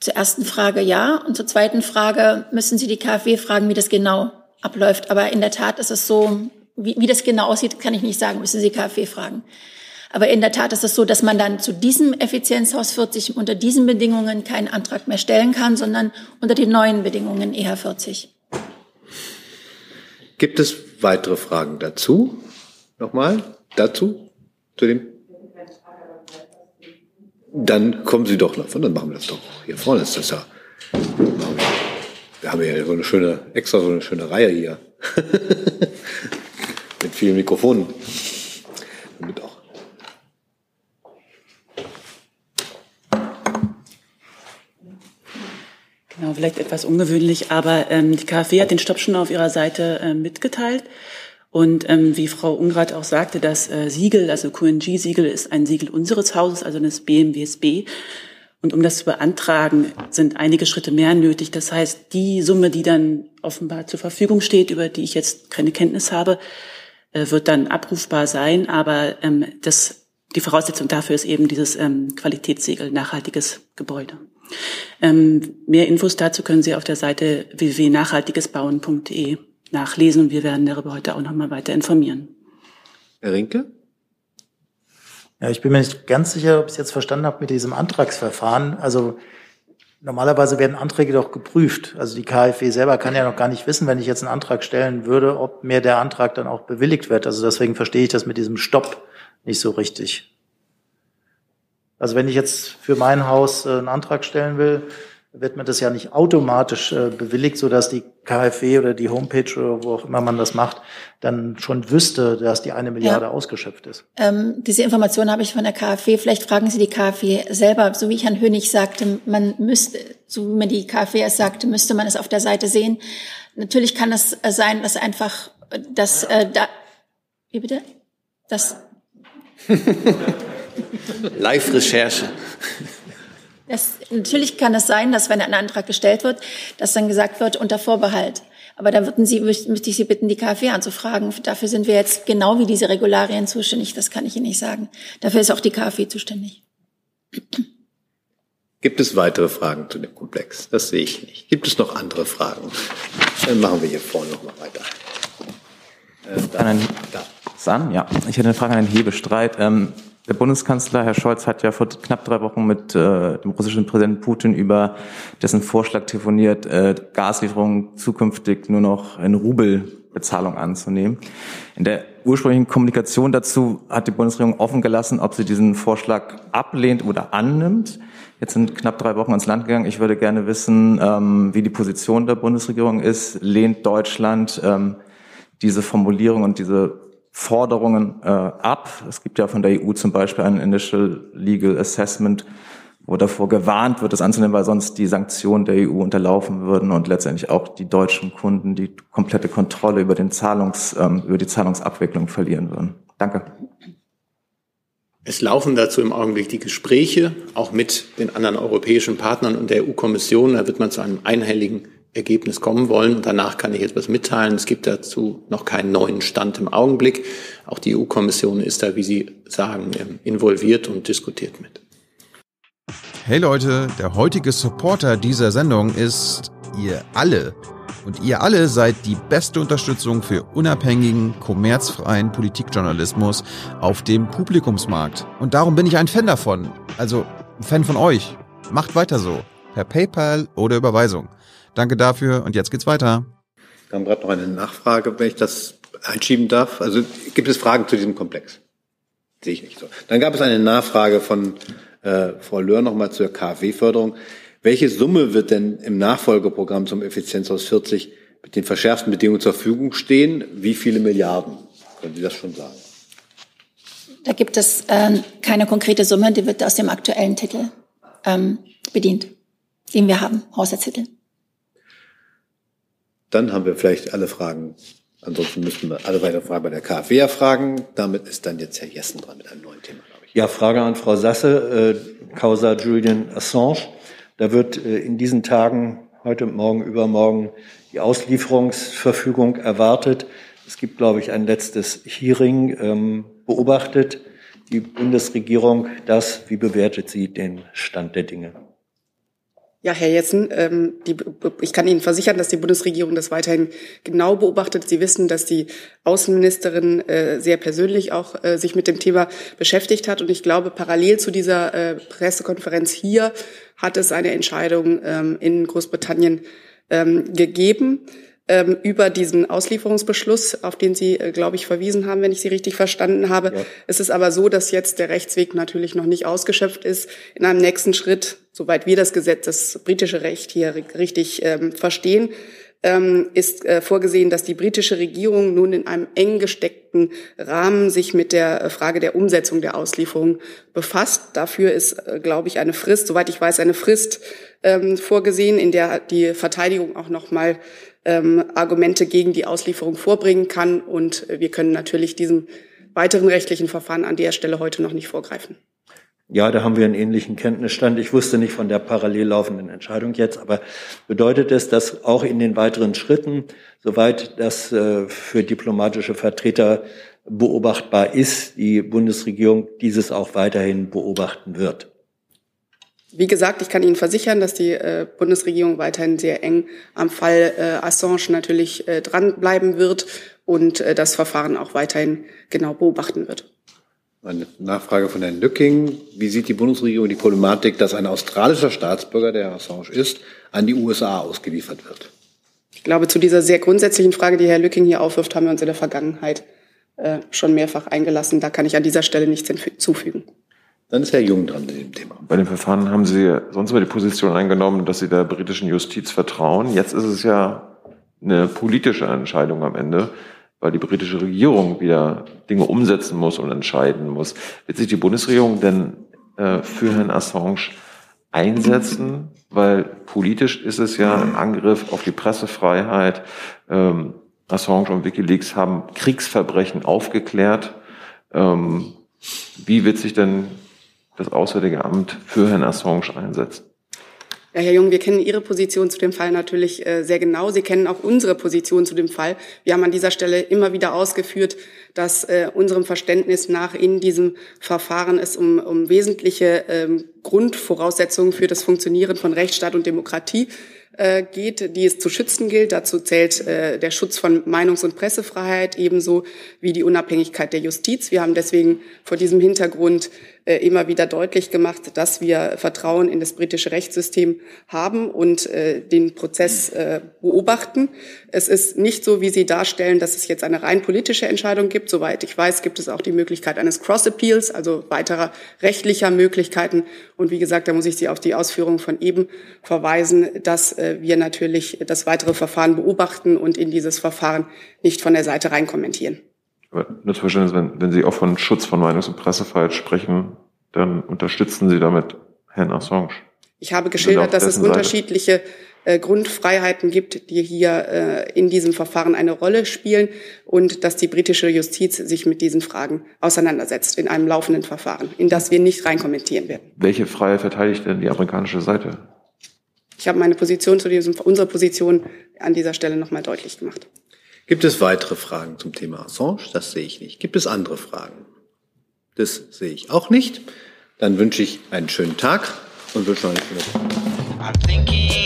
Zur ersten Frage ja und zur zweiten Frage müssen Sie die KfW fragen, wie das genau abläuft. Aber in der Tat ist es so, wie, wie das genau aussieht, kann ich nicht sagen, müssen Sie KfW fragen. Aber in der Tat ist es so, dass man dann zu diesem Effizienzhaus 40 unter diesen Bedingungen keinen Antrag mehr stellen kann, sondern unter den neuen Bedingungen EH 40. Gibt es weitere Fragen dazu? Nochmal dazu? Zu dem? Dann kommen Sie doch nach vorne, dann machen wir das doch. Hier vorne ist das ja. Wir haben ja so eine schöne, extra so eine schöne Reihe hier. Mit vielen Mikrofonen. Damit auch Genau, vielleicht etwas ungewöhnlich, aber ähm, die KfW hat den Stopp schon auf ihrer Seite äh, mitgeteilt. Und ähm, wie Frau Ungrath auch sagte, das äh, Siegel, also QNG-Siegel, ist ein Siegel unseres Hauses, also des BMWSB. Und um das zu beantragen, sind einige Schritte mehr nötig. Das heißt, die Summe, die dann offenbar zur Verfügung steht, über die ich jetzt keine Kenntnis habe, äh, wird dann abrufbar sein. Aber ähm, das, die Voraussetzung dafür ist eben dieses ähm, Qualitätssiegel nachhaltiges Gebäude. Ähm, mehr Infos dazu können Sie auf der Seite www.nachhaltigesbauen.de nachlesen und wir werden darüber heute auch nochmal weiter informieren. Herr Rinke? Ja, ich bin mir nicht ganz sicher, ob ich es jetzt verstanden habe mit diesem Antragsverfahren. Also normalerweise werden Anträge doch geprüft. Also die KfW selber kann ja noch gar nicht wissen, wenn ich jetzt einen Antrag stellen würde, ob mir der Antrag dann auch bewilligt wird. Also deswegen verstehe ich das mit diesem Stopp nicht so richtig. Also wenn ich jetzt für mein Haus äh, einen Antrag stellen will, wird mir das ja nicht automatisch äh, bewilligt, so dass die KfW oder die Homepage oder wo auch immer man das macht, dann schon wüsste, dass die eine Milliarde ja. ausgeschöpft ist. Ähm, diese Information habe ich von der KfW. Vielleicht fragen Sie die KfW selber. So wie ich Herrn Hönig sagte, man müsste, so wie mir die KfW es sagte, müsste man es auf der Seite sehen. Natürlich kann es sein, dass einfach, dass äh, da, wie bitte? Das Live-Recherche. Natürlich kann es sein, dass wenn ein Antrag gestellt wird, dass dann gesagt wird, unter Vorbehalt. Aber da würden Sie, müsste ich Sie bitten, die KfW anzufragen. Dafür sind wir jetzt genau wie diese Regularien zuständig. Das kann ich Ihnen nicht sagen. Dafür ist auch die KfW zuständig. Gibt es weitere Fragen zu dem Komplex? Das sehe ich nicht. Gibt es noch andere Fragen? Dann machen wir hier vorne noch mal weiter. Äh, da, da. San, ja. Ich hätte eine Frage an den Hebestreit. Ähm, Der Bundeskanzler, Herr Scholz, hat ja vor knapp drei Wochen mit äh, dem russischen Präsidenten Putin über dessen Vorschlag telefoniert, äh, Gaslieferungen zukünftig nur noch in Rubelbezahlung anzunehmen. In der ursprünglichen Kommunikation dazu hat die Bundesregierung offen gelassen, ob sie diesen Vorschlag ablehnt oder annimmt. Jetzt sind knapp drei Wochen ins Land gegangen. Ich würde gerne wissen, ähm, wie die Position der Bundesregierung ist. Lehnt Deutschland ähm, diese Formulierung und diese Forderungen äh, ab. Es gibt ja von der EU zum Beispiel ein Initial Legal Assessment, wo davor gewarnt wird, das anzunehmen, weil sonst die Sanktionen der EU unterlaufen würden und letztendlich auch die deutschen Kunden die komplette Kontrolle über, den Zahlungs, ähm, über die Zahlungsabwicklung verlieren würden. Danke. Es laufen dazu im Augenblick die Gespräche, auch mit den anderen europäischen Partnern und der EU-Kommission. Da wird man zu einem einhelligen Ergebnis kommen wollen. Und danach kann ich etwas mitteilen. Es gibt dazu noch keinen neuen Stand im Augenblick. Auch die EU-Kommission ist da, wie Sie sagen, involviert und diskutiert mit. Hey Leute, der heutige Supporter dieser Sendung ist ihr alle. Und ihr alle seid die beste Unterstützung für unabhängigen, kommerzfreien Politikjournalismus auf dem Publikumsmarkt. Und darum bin ich ein Fan davon. Also ein Fan von euch. Macht weiter so. Per PayPal oder Überweisung. Danke dafür und jetzt geht's weiter. Wir haben gerade noch eine Nachfrage, wenn ich das einschieben darf. Also gibt es Fragen zu diesem Komplex? Sehe ich nicht so. Dann gab es eine Nachfrage von äh, Frau Löhr nochmal zur KfW-Förderung. Welche Summe wird denn im Nachfolgeprogramm zum Effizienzhaus 40 mit den verschärften Bedingungen zur Verfügung stehen? Wie viele Milliarden? Können Sie das schon sagen? Da gibt es äh, keine konkrete Summe, die wird aus dem aktuellen Titel ähm, bedient, den wir haben, Haushaltstitel. Dann haben wir vielleicht alle Fragen. Ansonsten müssten wir alle weiteren Fragen bei der KfW erfragen. Damit ist dann jetzt Herr Jessen dran mit einem neuen Thema, glaube ich. Ja, Frage an Frau Sasse, äh, Causa Julian Assange. Da wird äh, in diesen Tagen, heute, morgen, übermorgen, die Auslieferungsverfügung erwartet. Es gibt, glaube ich, ein letztes Hearing. Ähm, beobachtet die Bundesregierung das? Wie bewertet sie den Stand der Dinge? Ja, Herr Jessen, ähm, die, ich kann Ihnen versichern, dass die Bundesregierung das weiterhin genau beobachtet. Sie wissen, dass die Außenministerin äh, sehr persönlich auch äh, sich mit dem Thema beschäftigt hat. Und ich glaube, parallel zu dieser äh, Pressekonferenz hier hat es eine Entscheidung ähm, in Großbritannien ähm, gegeben ähm, über diesen Auslieferungsbeschluss, auf den Sie, äh, glaube ich, verwiesen haben, wenn ich Sie richtig verstanden habe. Ja. Es ist aber so, dass jetzt der Rechtsweg natürlich noch nicht ausgeschöpft ist. In einem nächsten Schritt, soweit wir das Gesetz, das britische Recht hier richtig ähm, verstehen, ähm, ist äh, vorgesehen, dass die britische Regierung nun in einem eng gesteckten Rahmen sich mit der äh, Frage der Umsetzung der Auslieferung befasst. Dafür ist, äh, glaube ich, eine Frist, soweit ich weiß, eine Frist ähm, vorgesehen, in der die Verteidigung auch noch mal ähm, Argumente gegen die Auslieferung vorbringen kann. Und wir können natürlich diesem weiteren rechtlichen Verfahren an der Stelle heute noch nicht vorgreifen. Ja, da haben wir einen ähnlichen Kenntnisstand. Ich wusste nicht von der parallel laufenden Entscheidung jetzt, aber bedeutet es, dass auch in den weiteren Schritten, soweit das äh, für diplomatische Vertreter beobachtbar ist, die Bundesregierung dieses auch weiterhin beobachten wird? Wie gesagt, ich kann Ihnen versichern, dass die äh, Bundesregierung weiterhin sehr eng am Fall äh, Assange natürlich äh, dranbleiben wird und äh, das Verfahren auch weiterhin genau beobachten wird. Eine Nachfrage von Herrn Lücking. Wie sieht die Bundesregierung die Problematik, dass ein australischer Staatsbürger, der Assange ist, an die USA ausgeliefert wird? Ich glaube, zu dieser sehr grundsätzlichen Frage, die Herr Lücking hier aufwirft, haben wir uns in der Vergangenheit äh, schon mehrfach eingelassen. Da kann ich an dieser Stelle nichts hinzufügen. Dann ist Herr Jung dran mit dem Thema. Bei dem Verfahren haben Sie sonst immer die Position eingenommen, dass Sie der britischen Justiz vertrauen. Jetzt ist es ja eine politische Entscheidung am Ende, weil die britische Regierung wieder Dinge umsetzen muss und entscheiden muss. Wird sich die Bundesregierung denn äh, für Herrn Assange einsetzen? Weil politisch ist es ja ein Angriff auf die Pressefreiheit. Ähm, Assange und Wikileaks haben Kriegsverbrechen aufgeklärt. Ähm, wie wird sich denn das Auswärtige Amt für Herrn Assange einsetzt. Ja, Herr Jung, wir kennen Ihre Position zu dem Fall natürlich äh, sehr genau. Sie kennen auch unsere Position zu dem Fall. Wir haben an dieser Stelle immer wieder ausgeführt, dass äh, unserem Verständnis nach in diesem Verfahren es um, um wesentliche ähm, Grundvoraussetzungen für das Funktionieren von Rechtsstaat und Demokratie äh, geht, die es zu schützen gilt. Dazu zählt äh, der Schutz von Meinungs- und Pressefreiheit ebenso wie die Unabhängigkeit der Justiz. Wir haben deswegen vor diesem Hintergrund immer wieder deutlich gemacht, dass wir Vertrauen in das britische Rechtssystem haben und äh, den Prozess äh, beobachten. Es ist nicht so, wie Sie darstellen, dass es jetzt eine rein politische Entscheidung gibt. Soweit ich weiß, gibt es auch die Möglichkeit eines Cross-Appeals, also weiterer rechtlicher Möglichkeiten. Und wie gesagt, da muss ich Sie auf die Ausführungen von eben verweisen, dass wir natürlich das weitere Verfahren beobachten und in dieses Verfahren nicht von der Seite rein kommentieren. Nur zu Verständnis, wenn, wenn Sie auch von Schutz von Meinungs- und Pressefreiheit sprechen, dann unterstützen Sie damit Herrn Assange. Ich habe geschildert, dass es unterschiedliche äh, Grundfreiheiten gibt, die hier äh, in diesem Verfahren eine Rolle spielen und dass die britische Justiz sich mit diesen Fragen auseinandersetzt in einem laufenden Verfahren, in das wir nicht rein kommentieren werden. Welche Freiheit verteidigt denn die amerikanische Seite? Ich habe meine Position zu diesem, unsere Position an dieser Stelle nochmal deutlich gemacht. Gibt es weitere Fragen zum Thema Assange? Das sehe ich nicht. Gibt es andere Fragen? Das sehe ich auch nicht. Dann wünsche ich einen schönen Tag und wünsche euch eine schöne Woche.